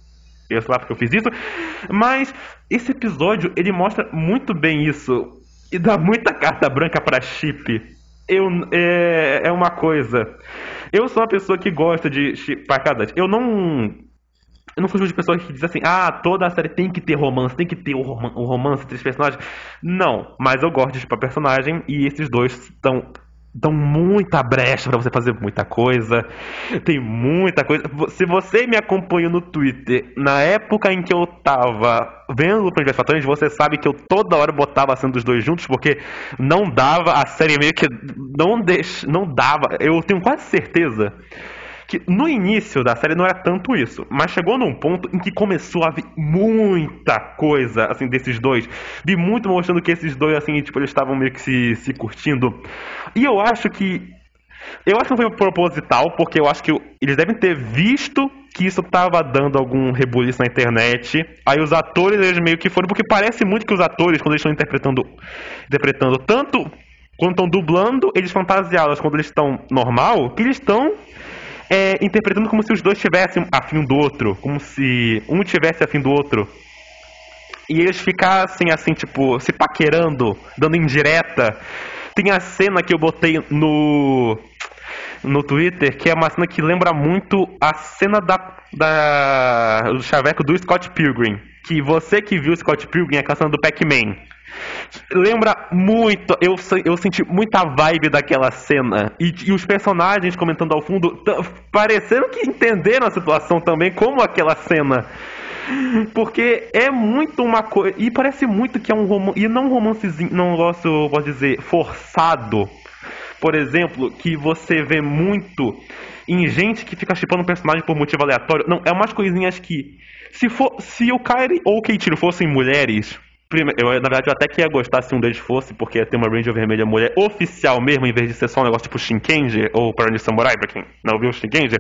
Eu sei lá porque eu fiz isso. Mas esse episódio, ele mostra muito bem isso. E dá muita carta branca pra chip. Eu, é, é uma coisa. Eu sou uma pessoa que gosta de chipar cada. Eu não eu não fujo de pessoas que dizem assim, ah, toda a série tem que ter romance, tem que ter o um romance entre os personagens. Não, mas eu gosto de tipo, personagem e esses dois estão dão muita brecha para você fazer muita coisa. Tem muita coisa. Se você me acompanhou no Twitter, na época em que eu tava vendo o Plano Fatores, você sabe que eu toda hora botava a cena dos dois juntos, porque não dava, a série meio que não, deix, não dava. Eu tenho quase certeza que no início da série não era tanto isso, mas chegou num ponto em que começou a vir muita coisa, assim, desses dois. Vi muito mostrando que esses dois, assim, tipo, eles estavam meio que se, se curtindo. E eu acho que. Eu acho que não foi proposital, porque eu acho que eles devem ter visto que isso tava dando algum rebuliço na internet. Aí os atores, eles meio que foram, porque parece muito que os atores, quando eles estão interpretando, interpretando tanto quando estão dublando, eles fantasiados, quando eles estão normal, que eles estão é, interpretando como se os dois tivessem afim do outro, como se um tivesse afim do outro. E eles ficassem assim, tipo, se paquerando, dando indireta. Tem a cena que eu botei no no Twitter, que é uma cena que lembra muito a cena da, da do chaveco do Scott Pilgrim. Que você que viu Scott Pilgrim é a cena do Pac-Man. Lembra muito, eu, eu senti muita vibe daquela cena. E, e os personagens comentando ao fundo, parecendo que entenderam a situação também, como aquela cena. Porque é muito uma coisa. E parece muito que é um romance. E não um romancezinho, não gosto, posso dizer, forçado. Por exemplo, que você vê muito em gente que fica chipando um personagem por motivo aleatório. Não, é umas coisinhas que. Se, for, se o Kyrie ou o Keitiro fossem mulheres, eu, na verdade, eu até que ia gostar se um deles fosse, porque ia ter uma Ranger vermelha mulher oficial mesmo, em vez de ser só um negócio tipo Shinkenji ou Parani Samurai, pra quem não viu Shinkenji.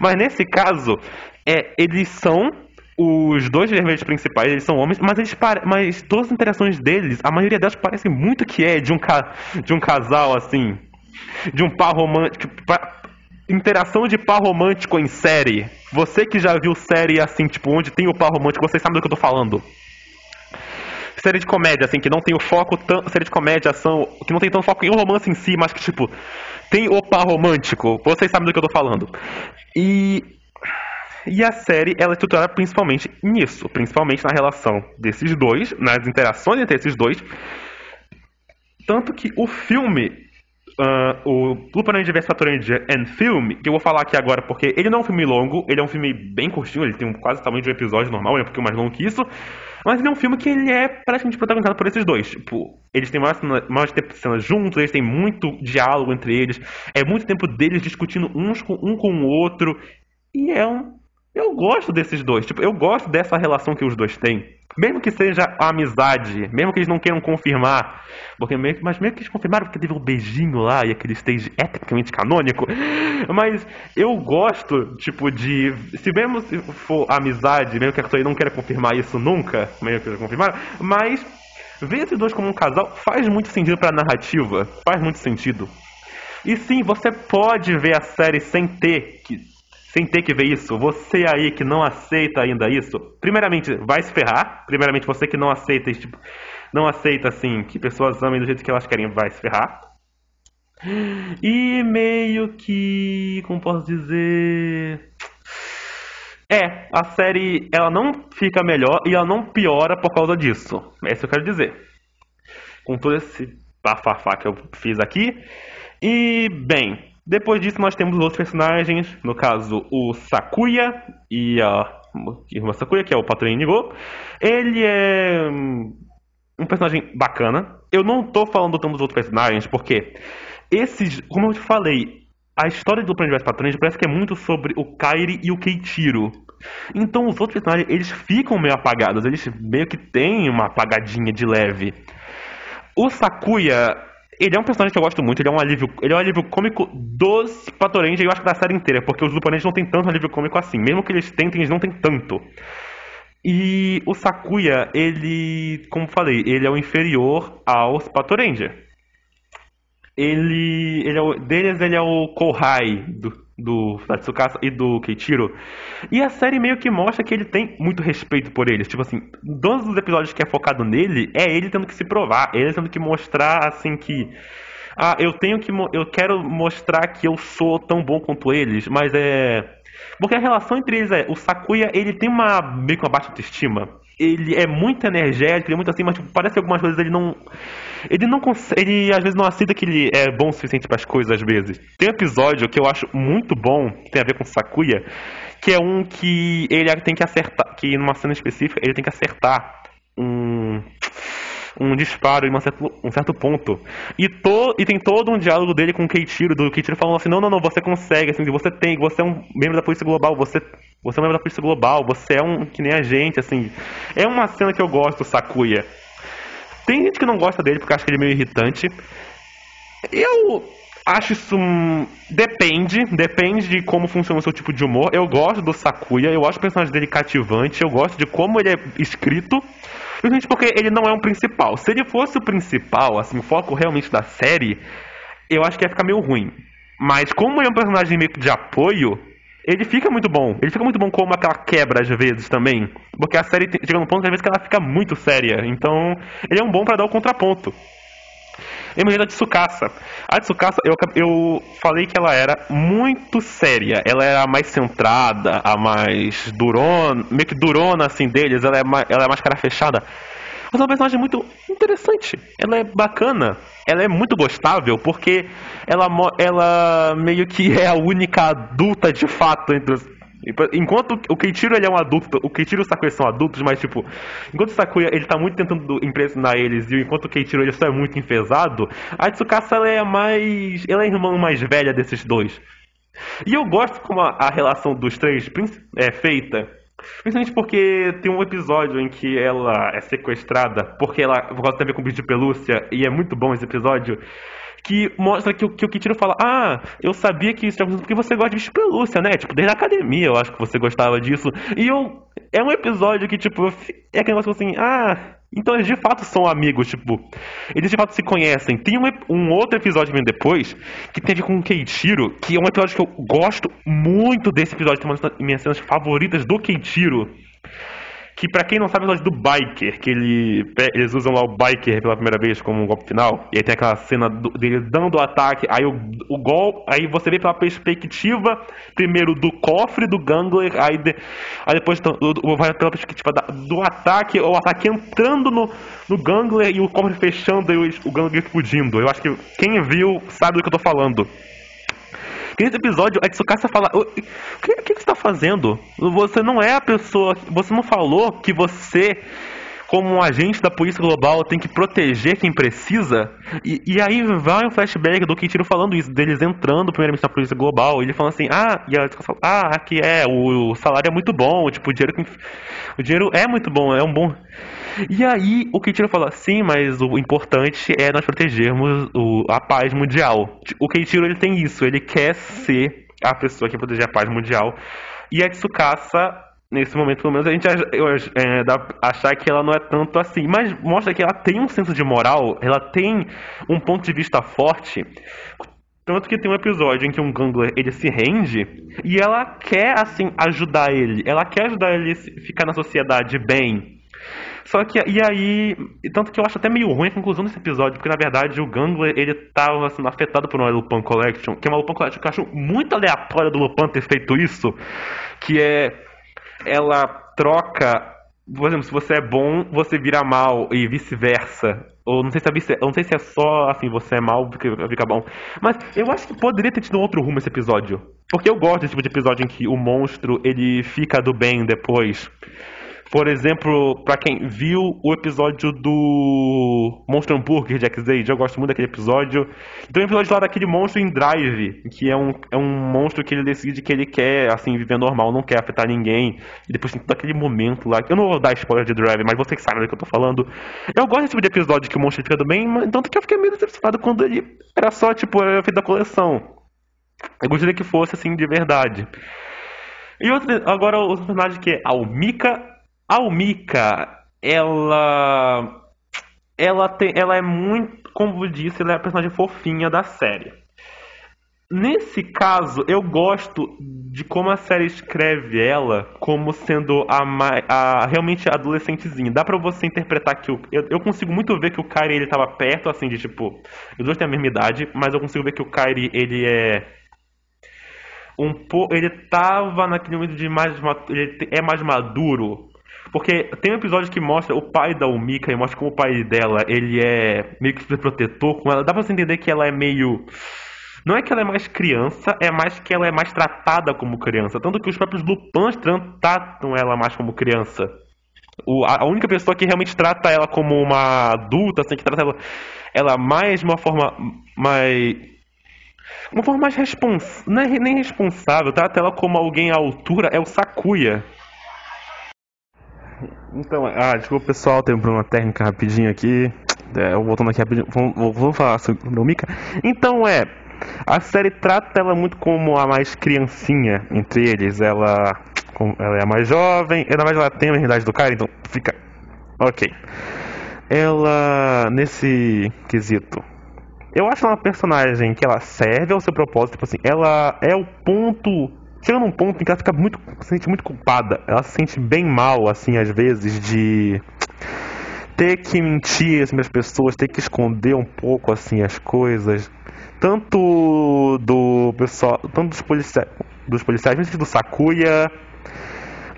Mas nesse caso, é, eles são os dois vermelhos principais, eles são homens, mas eles mas todas as interações deles, a maioria delas parece muito que é de um, ca... de um casal assim, de um par romântico, interação de par romântico em série. Você que já viu série assim, tipo, onde tem o par romântico, vocês sabem do que eu tô falando série de comédia, assim, que não tem o foco tanto. Série de comédia, ação, que não tem tanto foco em um romance em si, mas que, tipo, tem o par romântico. Vocês sabem do que eu tô falando. E. E a série, ela é estruturada principalmente nisso, principalmente na relação desses dois, nas interações entre esses dois. Tanto que o filme, uh, o Lupin Universe Ranger and Film, que eu vou falar aqui agora porque ele não é um filme longo, ele é um filme bem curtinho, ele tem quase o tamanho de um episódio normal, ele é um pouquinho mais longo que isso. Mas ele é um filme que ele é praticamente protagonizado por esses dois. Tipo, eles têm mais, mais cena juntos, eles têm muito diálogo entre eles. É muito tempo deles discutindo uns com, um com o outro. E é um. Eu gosto desses dois. Tipo, eu gosto dessa relação que os dois têm. Mesmo que seja amizade, mesmo que eles não queiram confirmar, porque meio, mas mesmo que eles confirmaram porque teve um beijinho lá e aquele stage é tecnicamente canônico, mas eu gosto, tipo, de. Se mesmo se for amizade, mesmo que a pessoa não queira confirmar isso nunca, mesmo que confirmar, mas ver esses dois como um casal faz muito sentido pra narrativa, faz muito sentido. E sim, você pode ver a série sem ter que sem ter que ver isso, você aí que não aceita ainda isso, primeiramente, vai se ferrar. Primeiramente, você que não aceita, tipo, não aceita, assim, que pessoas amem do jeito que elas querem, vai se ferrar. E meio que, como posso dizer... É, a série, ela não fica melhor e ela não piora por causa disso. É isso que eu quero dizer. Com todo esse bafafá que eu fiz aqui. E, bem, depois disso, nós temos outros personagens, no caso, o Sakuya e a irmã Sakuya, que é o Patrulha Inigo. Ele é um personagem bacana. Eu não tô falando tanto dos outros personagens, porque esses, como eu te falei, a história do Plano de Patrulha parece que é muito sobre o Kairi e o Keiichiro. Então os outros personagens, eles ficam meio apagados, eles meio que têm uma apagadinha de leve. O Sakuya ele é um personagem que eu gosto muito, ele é um alívio, ele é um alívio cômico dos Patorange, eu acho que da série inteira, porque os Lupanenses não tem tanto alívio cômico assim, mesmo que eles tentem, eles não têm tanto. E o Sakuya, ele, como falei, ele é o inferior aos Patoranger. Ele, ele é o, deles ele é o Kohai do, do Tatsukasa e do Keiichiro. E a série meio que mostra que ele tem muito respeito por eles. Tipo assim, todos os episódios que é focado nele, é ele tendo que se provar, ele tendo que mostrar assim que ah, eu tenho que eu quero mostrar que eu sou tão bom quanto eles, mas é porque a relação entre eles é, o Sakuya, ele tem uma meio que uma baixa autoestima. ele é muito energético, ele é muito assim, mas tipo, parece que algumas coisas ele não. Ele não consegue. Ele às vezes não aceita que ele é bom o suficiente para as coisas, às vezes. Tem um episódio que eu acho muito bom, que tem a ver com Sakuya, que é um que ele tem que acertar. Que numa cena específica ele tem que acertar um um disparo em um certo, um certo ponto. E, to, e tem todo um diálogo dele com o Keiichiro, do Keiichiro falando assim, não, não, não, você consegue, assim, você tem, você é um membro da Polícia Global, você, você é um membro da Polícia Global, você é um que nem a gente, assim. É uma cena que eu gosto, Sakuya. Tem gente que não gosta dele porque acha que ele é meio irritante. Eu acho isso. Depende, depende de como funciona o seu tipo de humor. Eu gosto do Sakuya, eu acho o personagem dele cativante, eu gosto de como ele é escrito. Principalmente porque ele não é um principal. Se ele fosse o principal, assim, o foco realmente da série, eu acho que ia ficar meio ruim. Mas como ele é um personagem meio que de apoio, ele fica muito bom. Ele fica muito bom como aquela quebra às vezes também. Porque a série chega num ponto às vezes que ela fica muito séria. Então, ele é um bom para dar o contraponto. Imagina a Tsukasa. A Tsukasa, eu, eu falei que ela era muito séria. Ela era a mais centrada, a mais durona, meio que durona assim deles. Ela é ela é mais cara fechada. Mas é uma personagem muito interessante. Ela é bacana. Ela é muito gostável porque ela, ela meio que é a única adulta de fato entre os, Enquanto o Keiichiro ele é um adulto, o Keiichiro e o Sakuya são adultos, mas tipo, enquanto o Sakuya ele tá muito tentando impressionar eles e enquanto o Keiichiro ele só é muito enfesado, a Tsukasa ela é mais, ela é a irmã mais velha desses dois. E eu gosto como a, a relação dos três é feita, principalmente porque tem um episódio em que ela é sequestrada, porque ela por causa tem a ver com bicho de pelúcia e é muito bom esse episódio que mostra que, que o Kitiro fala: Ah, eu sabia que isso era porque você gosta de bicho pelúcia, né? Tipo, desde a academia eu acho que você gostava disso. E eu. É um episódio que, tipo, é aquele negócio assim: Ah, então eles de fato são amigos, tipo, eles de fato se conhecem. Tem um, um outro episódio vem depois, que tem com o Keiichiro, que é um episódio que eu gosto muito desse episódio, tem uma das minhas cenas favoritas do Keiichiro que para quem não sabe é o episódio do Biker, que ele, eles usam lá o Biker pela primeira vez como um golpe final, e aí tem aquela cena do, dele dando o ataque, aí o, o gol, aí você vê pela perspectiva, primeiro do cofre do Gangler, aí, de, aí depois vai pela perspectiva da, do ataque, o ataque entrando no, no Gangler e o cofre fechando e o, o Gangler explodindo. Eu acho que quem viu sabe do que eu tô falando. Nesse episódio, a Tsukasa fala: O que, que, você está fazendo? Você não é a pessoa. Você não falou que você como um agente da polícia global tem que proteger quem precisa. E, e aí vai um flashback do Keiichiro falando isso, deles entrando primeiramente na polícia global, ele falando assim, ah, e a fala, ah, aqui é, o, o, salário é muito bom, tipo, o dinheiro, o dinheiro é muito bom, é um bom. E aí o Keiichiro fala, sim, mas o importante é nós protegermos o, a paz mundial. O Keiichiro ele tem isso, ele quer ser a pessoa que proteger a paz mundial. E a Tsukasa, nesse momento pelo menos, a gente é, dá achar que ela não é tanto assim. Mas mostra que ela tem um senso de moral, ela tem um ponto de vista forte. Tanto que tem um episódio em que um Gangler ele se rende e ela quer assim ajudar ele. Ela quer ajudar ele a ficar na sociedade bem. Só que, e aí, tanto que eu acho até meio ruim a conclusão desse episódio, porque na verdade o Gangler, ele tava sendo afetado por uma Lupin Collection, que é uma Lupin Collection que eu acho muito aleatória do Lupin ter feito isso, que é, ela troca, por exemplo, se você é bom, você vira mal, e vice-versa. Ou não sei, se é não sei se é só assim, você é mal fica bom. Mas eu acho que poderia ter tido outro rumo esse episódio. Porque eu gosto desse tipo de episódio em que o monstro ele fica do bem depois. Por exemplo, para quem viu o episódio do Monstro Hambúrguer de X-Age, eu gosto muito daquele episódio. Tem um episódio lá daquele monstro em Drive, que é um, é um monstro que ele decide que ele quer, assim, viver normal, não quer afetar ninguém. E depois tem todo aquele momento lá, eu não vou dar spoiler de Drive, mas você que sabe do que eu tô falando. Eu gosto desse tipo de episódio que o monstro fica do bem, mas, tanto que eu fiquei meio decepcionado quando ele era só, tipo, era feito da coleção. Eu gostaria que fosse, assim, de verdade. E outro, agora o personagem que é Almika a Umika, ela. Ela, tem, ela é muito. Como eu disse, ela é a personagem fofinha da série. Nesse caso, eu gosto de como a série escreve ela como sendo a, a realmente adolescentezinha. Dá pra você interpretar que o, eu, eu consigo muito ver que o Kairi ele tava perto, assim, de tipo. Os dois têm a mesma idade, mas eu consigo ver que o Kairi ele é. Um po, ele tava naquele momento de mais. Ele é mais maduro Porque tem um episódio que mostra o pai da Umika e mostra como o pai dela, ele é meio que protetor com ela. Dá pra você entender que ela é meio... Não é que ela é mais criança, é mais que ela é mais tratada como criança. Tanto que os próprios Lupins tratam ela mais como criança. O, a única pessoa que realmente trata ela como uma adulta, assim, que trata ela, ela mais de uma forma mais. Uma forma mais responsável. É nem responsável, trata ela como alguém à altura, é o Sakuya. Então, ah, desculpa pessoal, tem um problema técnico rapidinho aqui. É, voltando aqui rapidinho, vamos, vamos falar sobre o Mika. Então é, a série trata ela muito como a mais criancinha entre eles. Ela, ela é a mais jovem, na verdade ela tem a idade do cara, então fica. Ok. Ela, nesse quesito, eu acho ela uma personagem que ela serve ao seu propósito, tipo assim, ela é o ponto. Chega num ponto em que ela fica muito. se sente muito culpada. Ela se sente bem mal, assim, às vezes, de ter que mentir assim, as pessoas, ter que esconder um pouco assim as coisas tanto do pessoal, tanto dos policiais, dos policiais, mesmo do Sakuya,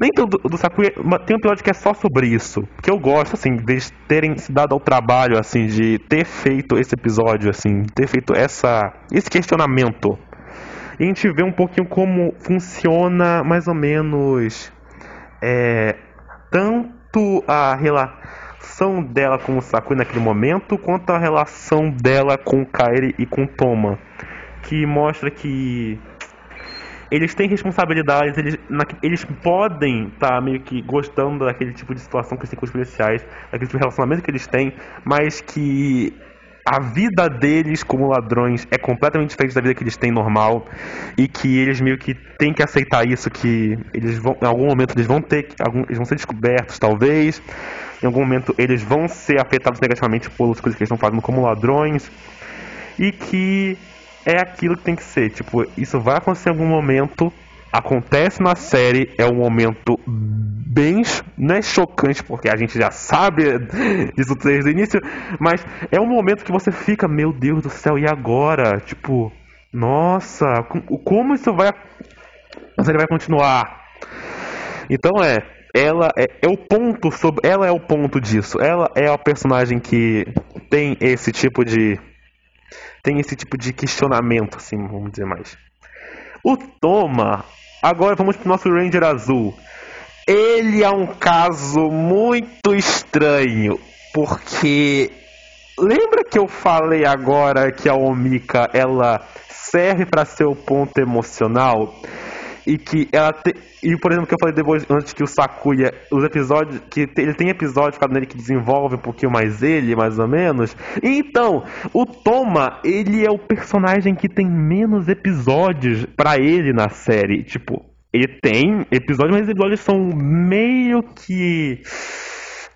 nem tanto do Sakuya, tem um episódio que é só sobre isso, que eu gosto assim de terem se dado ao trabalho assim de ter feito esse episódio assim, ter feito essa esse questionamento. E a gente vê um pouquinho como funciona mais ou menos é, tanto a relação dela com o Sakui naquele momento, quanto a relação dela com o Kairi e com o Toma. Que mostra que eles têm responsabilidades, eles, na, eles podem estar tá meio que gostando daquele tipo de situação que eles têm com os policiais, daquele tipo de relacionamento que eles têm, mas que a vida deles como ladrões é completamente diferente da vida que eles têm normal e que eles meio que têm que aceitar isso que eles vão em algum momento eles vão ter eles vão ser descobertos talvez em algum momento eles vão ser afetados negativamente pelas coisas que eles estão fazendo como ladrões e que é aquilo que tem que ser. Tipo, isso vai acontecer em algum momento, acontece na série, é um momento bem não é chocante porque a gente já sabe disso desde o início, mas é um momento que você fica, meu Deus do céu, e agora? Tipo, nossa, como isso vai a série vai continuar? Então é, ela é, é, o ponto sobre ela é o ponto disso ela é a personagem que tem esse tipo de tem esse tipo de questionamento assim vamos dizer mais o Toma agora vamos pro nosso Ranger azul. Ele é um caso muito estranho porque lembra que eu falei agora que a Omika ela serve para ser o ponto emocional e que ela te... e por exemplo que eu falei depois antes que o Sakuya os episódios que ele tem episódios ficado nele que desenvolve um pouquinho mais ele mais ou menos. Então o Toma ele é o personagem que tem menos episódios para ele na série. Tipo ele tem episódios mas os episódios são meio que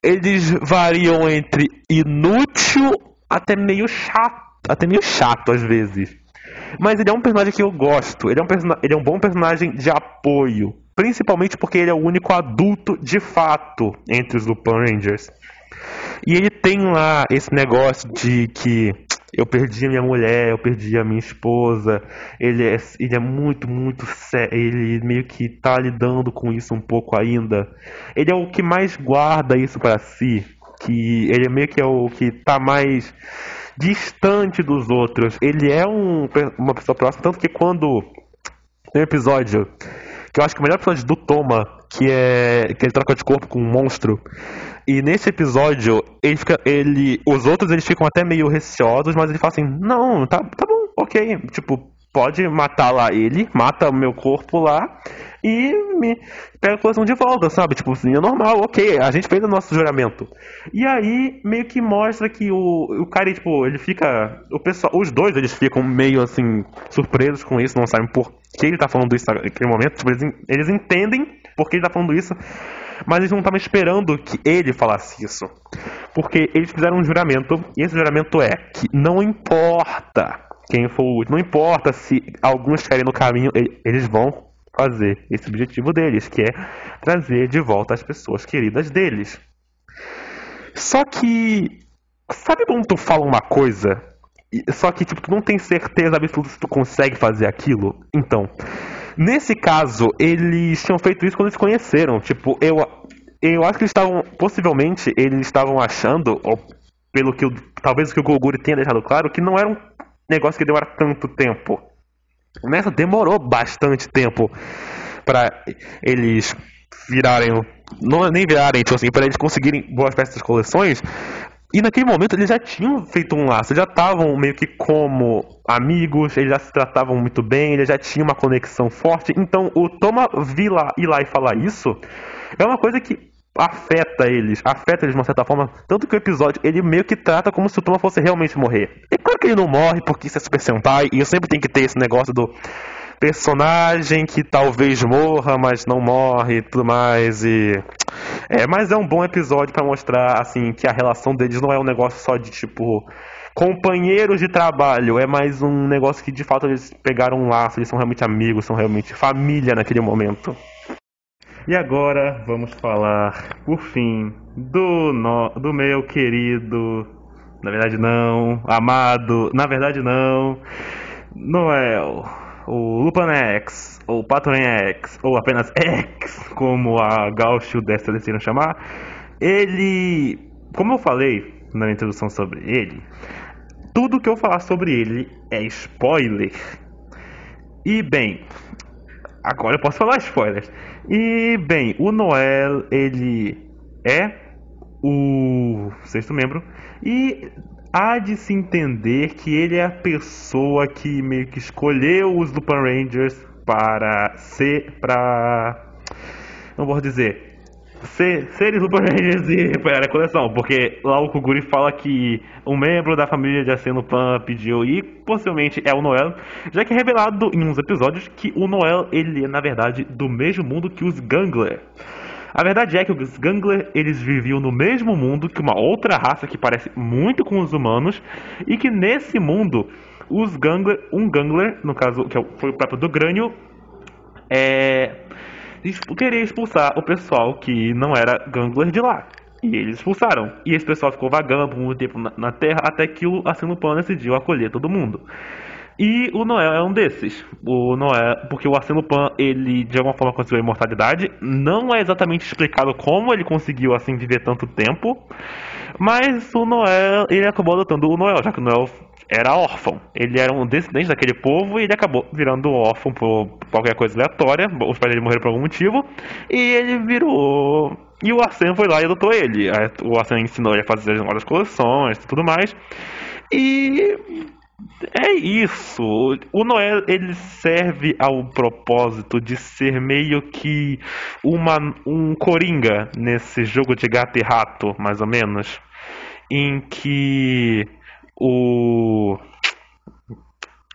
eles variam entre inútil até meio chato até meio chato às vezes mas ele é um personagem que eu gosto. Ele é um, ele é um bom personagem de apoio. Principalmente porque ele é o único adulto de fato entre os Lupin Rangers. E ele tem lá esse negócio de que eu perdi a minha mulher, eu perdi a minha esposa. Ele é, ele é muito, muito sério. Ele meio que tá lidando com isso um pouco ainda. Ele é o que mais guarda isso para si. Que ele é meio que é o que tá mais distante dos outros. Ele é um, uma pessoa próxima, tanto que quando tem um episódio que eu acho que o melhor episódio do Toma, que é que ele troca de corpo com um monstro. E nesse episódio, ele fica ele os outros eles ficam até meio receosos, mas ele fala assim: "Não, tá, tá bom, OK". Tipo, pode matar lá ele, mata o meu corpo lá e me pega a coleção de volta, sabe? Tipo assim, é normal, ok, a gente fez o nosso juramento. E aí meio que mostra que o, o cara, tipo, ele fica. O pessoal, os dois eles ficam meio assim, surpresos com isso, não sabem por que ele tá falando isso naquele momento. Tipo, eles, eles entendem por que ele tá falando isso, mas eles não estavam esperando que ele falasse isso. Porque eles fizeram um juramento, e esse juramento é que não importa quem for o último. Não importa se alguns querem no caminho, eles vão fazer esse objetivo deles, que é trazer de volta as pessoas queridas deles. Só que sabe quando tu fala uma coisa, só que tipo tu não tem certeza absoluta se tu consegue fazer aquilo? Então, nesse caso, eles tinham feito isso quando eles conheceram. Tipo, eu eu acho que eles estavam, possivelmente, eles estavam achando, ou pelo que talvez o que o Goguri tenha deixado claro, que não era um negócio que demora tanto tempo. Nessa demorou bastante tempo para eles virarem, não nem virarem, tipo assim, para eles conseguirem boas peças das coleções. E naquele momento eles já tinham feito um laço, já estavam meio que como amigos, eles já se tratavam muito bem, eles já tinham uma conexão forte. Então o Toma vir lá, ir lá e falar isso é uma coisa que afeta eles, afeta eles de uma certa forma, tanto que o episódio ele meio que trata como se o Toma fosse realmente morrer. É claro que ele não morre porque isso é Super Sentai e eu sempre tenho que ter esse negócio do personagem que talvez morra, mas não morre e tudo mais e é, mas é um bom episódio para mostrar assim que a relação deles não é um negócio só de tipo companheiros de trabalho, é mais um negócio que de fato eles pegaram um laço, eles são realmente amigos, são realmente família naquele momento. E agora vamos falar, por fim, do, no, do meu querido, na verdade não, amado, na verdade não, Noel, o Lupin X, ou Patron X, ou apenas X, como a Gaucho desta decidiram chamar. Ele, como eu falei na introdução sobre ele, tudo que eu falar sobre ele é spoiler. E bem, agora eu posso falar spoilers. E bem, o Noel, ele é o sexto membro e há de se entender que ele é a pessoa que meio que escolheu os Lupin Rangers para ser para não vou dizer ser, seres Lupin Rangers e recuperar a coleção, porque lá o Kuguri fala que um membro da família de Arsene Lupin pediu e possivelmente é o Noel, já que é revelado em uns episódios que o Noel ele é na verdade do mesmo mundo que os Gangler. A verdade é que os Gangler eles viviam no mesmo mundo que uma outra raça que parece muito com os humanos e que nesse mundo os Gangler, um Gangler, no caso que é foi o próprio do Grânio, é queria expulsar o pessoal que não era gangler de lá. E eles expulsaram. E esse pessoal ficou vagando por muito tempo na, na Terra até que o Arsenopan decidiu acolher todo mundo. E o Noel é um desses. O Noel, porque o Arsenopan, ele de alguma forma conseguiu a imortalidade. Não é exatamente explicado como ele conseguiu assim viver tanto tempo. Mas o Noel, ele acabou adotando o Noel, já que o Noel era órfão. Ele era um descendente daquele povo e ele acabou virando órfão por qualquer coisa aleatória. Os pais dele morreram por algum motivo. E ele virou. E o Arsene foi lá e adotou ele. O Arsene ensinou ele a fazer as novas coleções e tudo mais. E é isso. O Noel ele serve ao propósito de ser meio que uma, um coringa nesse jogo de gato e rato, mais ou menos, em que o.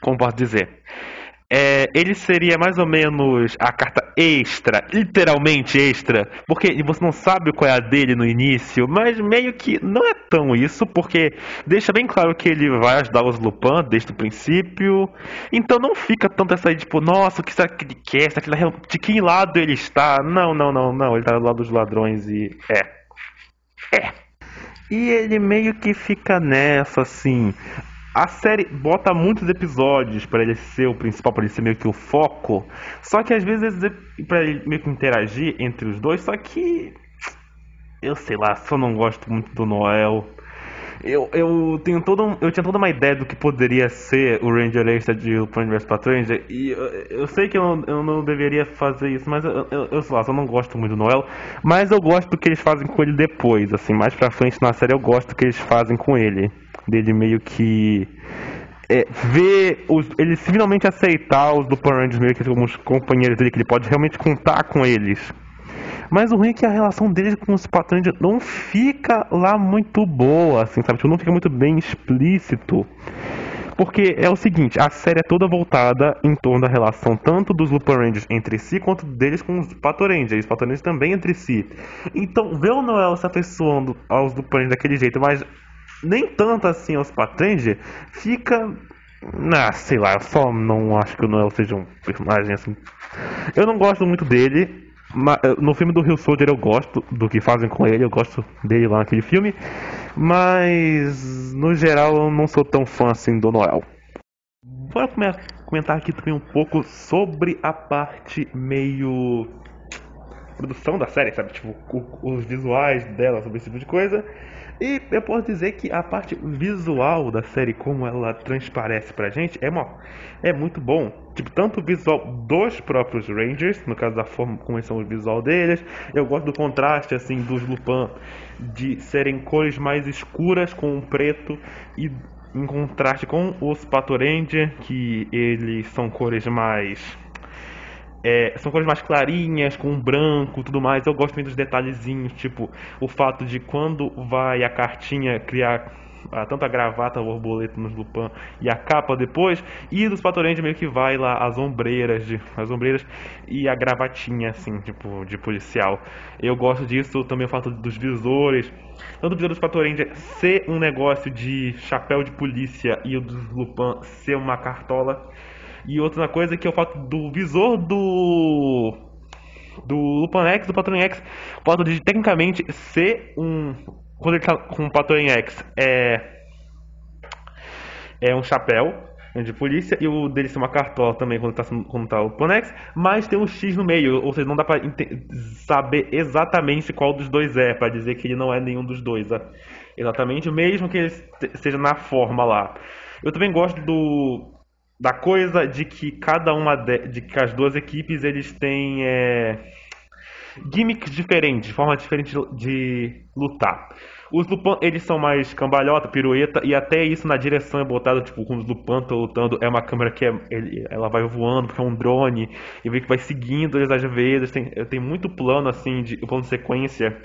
Como posso dizer? É, ele seria mais ou menos a carta extra, literalmente extra, porque você não sabe qual é a dele no início, mas meio que não é tão isso, porque deixa bem claro que ele vai ajudar os Lupin desde o princípio, então não fica tanto essa aí, tipo, nossa, o que será que ele quer? Ele, de que lado ele está? Não, não, não, não, ele está do lado dos ladrões e. É. É. E ele meio que fica nessa, assim. A série bota muitos episódios para ele ser o principal, para ele ser meio que o foco. Só que às vezes para ele meio que interagir entre os dois, só que eu sei lá, só não gosto muito do Noel. Eu, eu tenho todo eu tinha toda uma ideia do que poderia ser o Ranger Extra de Lupin vs Patranger e eu, eu, sei que eu, eu não deveria fazer isso, mas eu, eu, eu sei lá, só não gosto muito do Noel, mas eu gosto do que eles fazem com ele depois, assim, mais pra frente na série eu gosto do que eles fazem com ele, dele meio que é, ver os, ele finalmente aceitar os Lupin Rangers meio que como os companheiros dele, que ele pode realmente contar com eles. Mas o ruim é que a relação dele com os patrões não fica lá muito boa, assim, sabe? Tipo, não fica muito bem explícito. Porque é o seguinte, a série é toda voltada em torno da relação tanto dos Lupin Rangers entre si, quanto deles com os Pato Rangers, e os Pato Rangers também entre si. Então, ver o Noel se afeiçoando aos Lupin Rangers daquele jeito, mas nem tanto assim aos Pato Rangers, fica... Ah, sei lá, eu só não acho que o Noel seja um personagem assim... Eu não gosto muito dele, no filme do Rio Soldier eu gosto do que fazem com ele, eu gosto dele lá naquele filme, mas no geral eu não sou tão fã assim do Noel. Bora comentar aqui também um pouco sobre a parte meio produção da série, sabe? Tipo, os visuais dela, sobre esse tipo de coisa. E eu posso dizer que a parte visual da série, como ela transparece pra gente, é, é muito bom. Tipo, tanto o visual dos próprios Rangers, no caso da forma como são o visual deles. Eu gosto do contraste, assim, dos Lupin, de serem cores mais escuras com o preto e em contraste com os Patoranger, que eles são cores mais é, são cores mais clarinhas, com branco tudo mais. Eu gosto muito dos detalhezinhos, tipo o fato de quando vai a cartinha criar a, tanto a gravata, a borboleta nos Lupin e a capa depois, e dos Patorente meio que vai lá as ombreiras, de, as ombreiras e a gravatinha, assim, tipo, de policial. Eu gosto disso, também o fato dos visores, tanto o visor dos Patorente ser um negócio de chapéu de polícia e o dos Lupin ser uma cartola e outra coisa que é o fato do visor do do Lupin X, do Patrulha X, o fato de tecnicamente ser um quando ele tá com o Patrulha X é é um chapéu de polícia e o dele ser uma cartola também quando tá, quando tá o Ponex, mas tem um X no meio, ou seja, não dá pra saber exatamente qual dos dois é, para dizer que ele não é nenhum dos dois, né? exatamente, mesmo que ele seja na forma lá. Eu também gosto do da coisa de que cada uma de, de que as duas equipes eles têm é, gimmicks diferentes, formas diferentes de lutar. Os Lupin, eles são mais cambalhota, pirueta, e até isso na direção é botado, tipo, quando os Lupin estão lutando, é uma câmera que é, ele, ela vai voando, porque é um drone, e vê que vai seguindo eles às vezes, tem, tem muito plano, assim, de plano de sequência,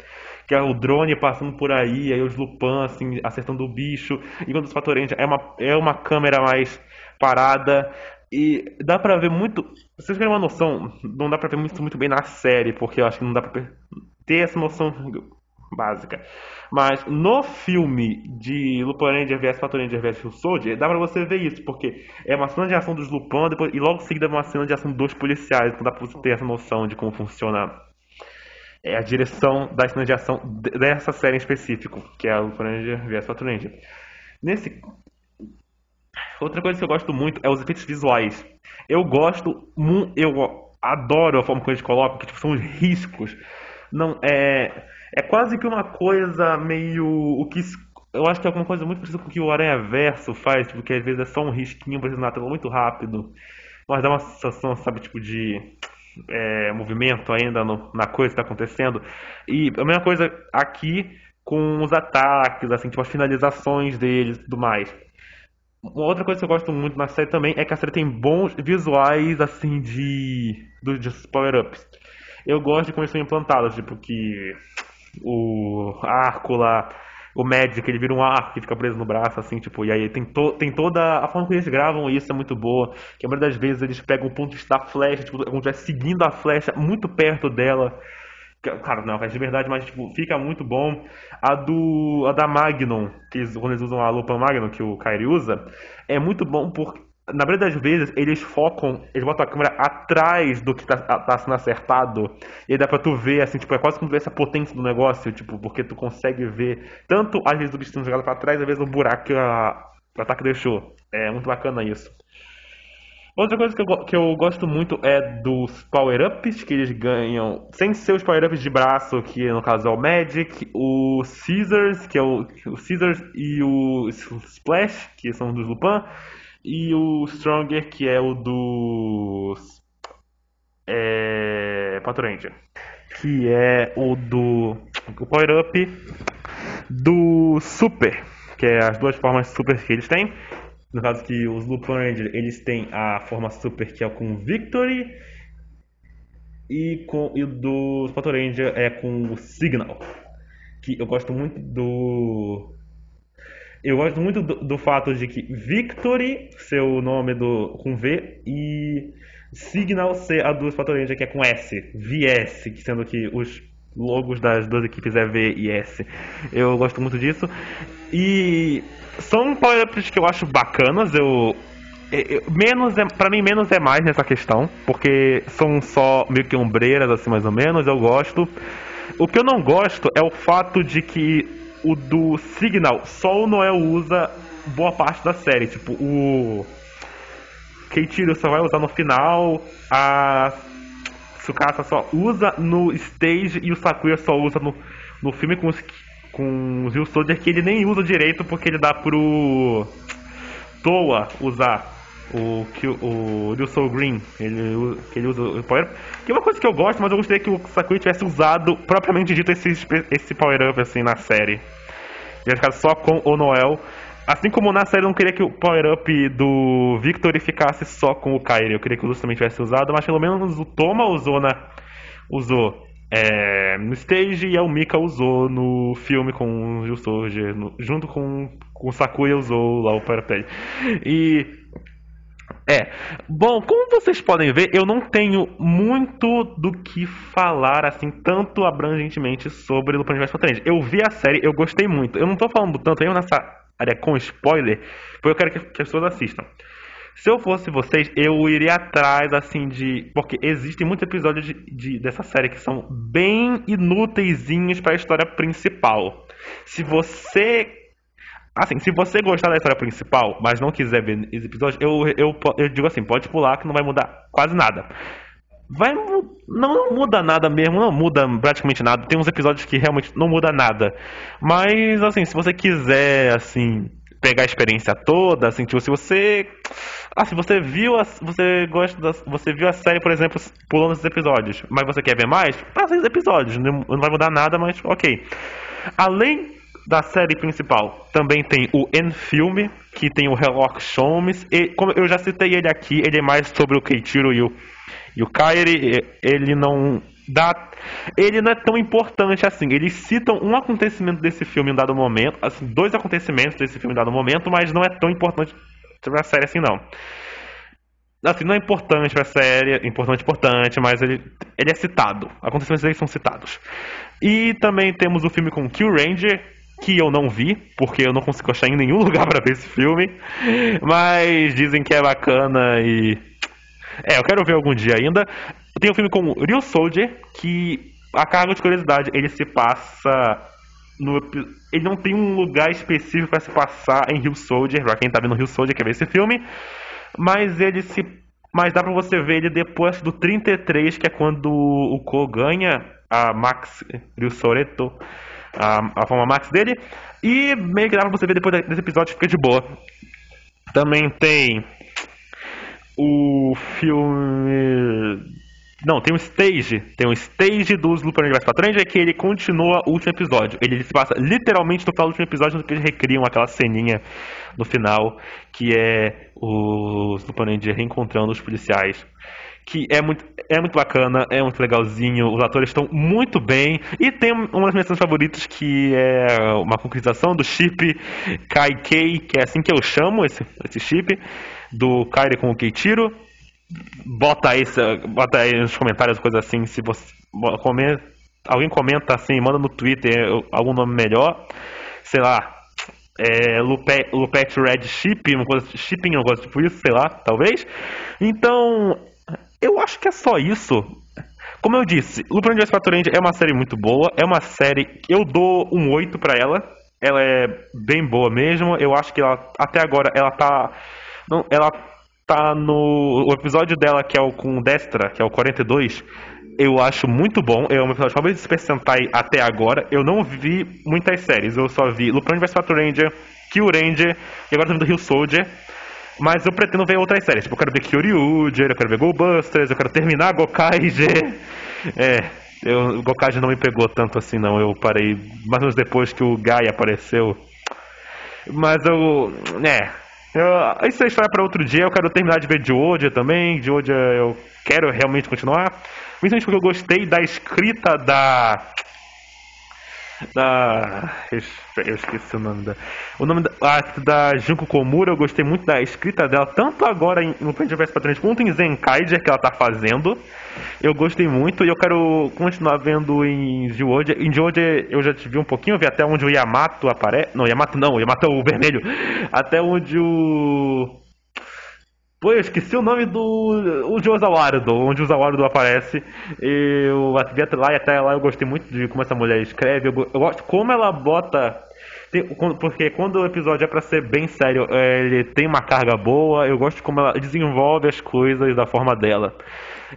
que é o drone passando por aí, aí os Lupin, assim, acertando o bicho, e quando os Fatorente é uma, é uma câmera mais parada. E dá pra ver muito. Vocês querem uma noção? Não dá pra ver muito, muito bem na série, porque eu acho que não dá pra ter essa noção básica. Mas no filme de Lupin Ranger vs Patrulha Ranger vs Soldier, dá pra você ver isso, porque é uma cena de ação dos Lupin depois, e logo em seguida é uma cena de ação dos policiais, então dá pra você ter essa noção de como funciona é, a direção das cenas de ação dessa série em específico, que é a Lupin Ranger vs Patrulha Ranger. Nesse Outra coisa que eu gosto muito é os efeitos visuais. Eu gosto, eu adoro a forma como eles colocam, que tipo, são os riscos. Não é é quase que uma coisa meio o que eu acho que é alguma coisa muito parecida com o que o Aranha Verso faz, tipo, que às vezes é só um risquinho aparecendo na tela muito rápido, mas dá uma sensação, sabe, tipo de é, movimento ainda no, na coisa que está acontecendo. E a mesma coisa aqui com os ataques, assim, tipo as finalizações deles e tudo mais. Uma outra coisa que eu gosto muito na série também é que a série tem bons visuais, assim, de, de power-ups. Eu gosto de como eles são implantados, tipo, que o arco lá, o Magic, ele vira um arco que fica preso no braço, assim, tipo, e aí tem, to, tem toda a forma que eles gravam isso é muito boa, que a maioria das vezes eles pegam o ponto da flecha, tipo, como se seguindo a flecha muito perto dela, Claro, não é de verdade, mas tipo, fica muito bom. A do. A da Magnum, que eles, quando eles usam a lupa Magnum, que o Kyrie usa, é muito bom porque. Na maioria das vezes, eles focam, eles botam a câmera atrás do que tá, tá sendo acertado. E aí dá pra tu ver, assim, tipo, é quase como ver a potência do negócio, tipo, porque tu consegue ver tanto às vezes o bicho sendo jogado pra trás, às vezes o buraco que o ataque deixou. É muito bacana isso. Outra coisa que eu, que eu gosto muito é dos power-ups que eles ganham, sem ser os power-ups de braço, que no caso é o Magic, o Scissors, que é o, o Scissors e o Splash, que são dos Lupin, e o Stronger, que é o dos é, Pato Ranger, que é o do o power-up do Super, que é as duas formas super que eles têm. No caso que os Lupin eles têm a forma super que é com Victory e com e dos Pato Ranger é com o Signal. Que eu gosto muito do eu gosto muito do, do, fato de que Victory ser o nome do com V e Signal ser a dos Pato Ranger que é com S, VS, sendo que os logos das duas equipes é V e S. Eu gosto muito disso. E são power-ups que eu acho bacanas. Eu, eu menos é, para mim menos é mais nessa questão, porque são só meio que ombreiras assim mais ou menos. Eu gosto. O que eu não gosto é o fato de que o do Signal só o Noel usa boa parte da série, tipo o Keitiro só vai usar no final, a Tsukasa só usa no stage e o Sakuya só usa no, no filme com os, com os Rio Soldier que ele nem usa direito porque ele dá pro Toa usar o que o Liu Soul Green, ele, que ele usa o Power Que é uma coisa que eu gosto, mas eu gostaria que o Sakuya tivesse usado propriamente dito esse, esse Power Up assim na série. Ele ficar só com o Noel. Assim como na série eu não queria que o Power Up do Victory ficasse só com o Kairi. Eu queria que o Lúcio também tivesse usado, mas pelo menos o Toma usou na. usou é, no stage e a Mika usou no filme com o Soldier, junto com, com o Sakuya usou lá o Up. E é. Bom, como vocês podem ver, eu não tenho muito do que falar, assim, tanto abrangentemente sobre Lupin Universo Strange. Eu vi a série, eu gostei muito. Eu não tô falando tanto eu nessa área com spoiler, porque eu quero que, que as pessoas assistam. Se eu fosse vocês, eu iria atrás, assim, de. Porque existem muitos episódios de, de dessa série que são bem inúteis para a história principal. Se você Assim, se você gostar da história principal, mas não quiser ver esse episódio, eu, eu, eu digo assim, pode pular que não vai mudar quase nada. Vai não muda nada mesmo, não muda praticamente nada. Tem uns episódios que realmente não muda nada. Mas assim, se você quiser assim pegar a experiência toda, assim, tipo, se você ah, se você viu a, você gosta da, você viu a série, por exemplo, pulando esses episódios, mas você quer ver mais, passa esses episódios, não, não vai mudar nada, mas OK. Além da série principal também tem o N-Filme, que tem o Hellock Holmes, e como eu já citei ele aqui, ele é mais sobre o Keiichiro e o, e o Kairi, ele não dá... Ele não é tão importante assim, eles citam um acontecimento desse filme em dado momento, assim, dois acontecimentos desse filme em dado momento, mas não é tão importante pra série assim não. Assim, não é importante pra série, importante, importante, mas ele, ele é citado. Acontecimentos dele são citados. E também temos o filme com Kill Ranger, que eu não vi, porque eu não consigo achar em nenhum lugar para ver esse filme, mas dizem que é bacana e é, eu quero ver algum dia ainda. Tem um filme com Real Soldier que a carga de curiosidade, ele se passa no ele não tem um lugar específico para se passar em Rio Soldier, pra quem tá vendo Rio Soldier quer ver esse filme, mas ele se mas dá pra você ver ele depois do 33, que é quando o Ko ganha a Max Rio Soreto a, a forma max dele. E meio que dá pra você ver depois desse episódio fica de boa. Também tem o filme. Não, tem um stage. Tem um stage dos Lupin Universo Strange que ele continua o último episódio. Ele se passa literalmente no final do último episódio, que eles recriam aquela ceninha no final, que é os Lupin reencontrando os policiais que é muito, é muito bacana, é muito legalzinho, os atores estão muito bem. E tem uma das minhas favoritas que é uma concretização do chip Kai que é assim que eu chamo esse, esse chip, do Kairi com o Keichiro. Bota aí, bota aí nos comentários coisas assim, se você comenta, alguém comenta assim, manda no Twitter algum nome melhor, sei lá, é, Lupet, Lupet Red Chip, uma coisa, shipping, uma coisa tipo isso, sei lá, talvez. Então, eu acho que é só isso. Como eu disse, Lupin Universe Patrulha é uma série muito boa, é uma série eu dou um 8 para ela. Ela é bem boa mesmo. Eu acho que ela até agora ela tá não, ela tá no o episódio dela que é o com Destra, que é o 42. Eu acho muito bom. É um episódio talvez Super Sentai até agora. Eu não vi muitas séries. Eu só vi Lupin Universe Patrol Ranger, Kill Ranger e agora tô vendo Hill Soldier. Mas eu pretendo ver outras séries. Tipo, eu quero ver Kyoryuger, eu quero ver Goldbusters, eu quero terminar Gokaiger. É, eu, Gokaiger não me pegou tanto assim, não. Eu parei mais ou menos depois que o Gai apareceu. Mas eu. É. Eu, isso é história para outro dia. Eu quero terminar de ver Jojo também. Jojo eu quero realmente continuar. Principalmente porque eu gostei da escrita da da. Eu esqueci o nome da. O nome da, da Junko Komura, eu gostei muito da escrita dela, tanto agora no Plant vs Patrões quanto em Zenkaiger que ela tá fazendo. Eu gostei muito e eu quero continuar vendo em Jioja. Em Jioja eu já te vi um pouquinho, eu vi até onde o Yamato aparece. Não, Yamato não, Yamato é o vermelho. Até onde o. Pô, eu esqueci o nome do. O de Ozawardo, onde o Ozawardo aparece. Eu vi lá e até lá eu gostei muito de como essa mulher escreve. Eu, eu gosto como ela bota. Tem, porque quando o episódio é pra ser bem sério, é, ele tem uma carga boa. Eu gosto como ela desenvolve as coisas da forma dela.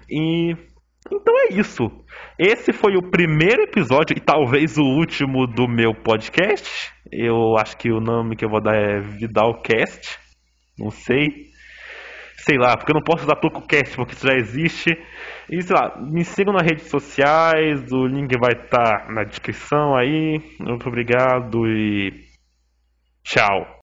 E Então é isso. Esse foi o primeiro episódio e talvez o último do meu podcast. Eu acho que o nome que eu vou dar é Vidalcast. Não sei. Sei lá, porque eu não posso usar PocoCast porque isso já existe. E sei lá, me sigam nas redes sociais, o link vai estar na descrição aí. Muito obrigado e tchau.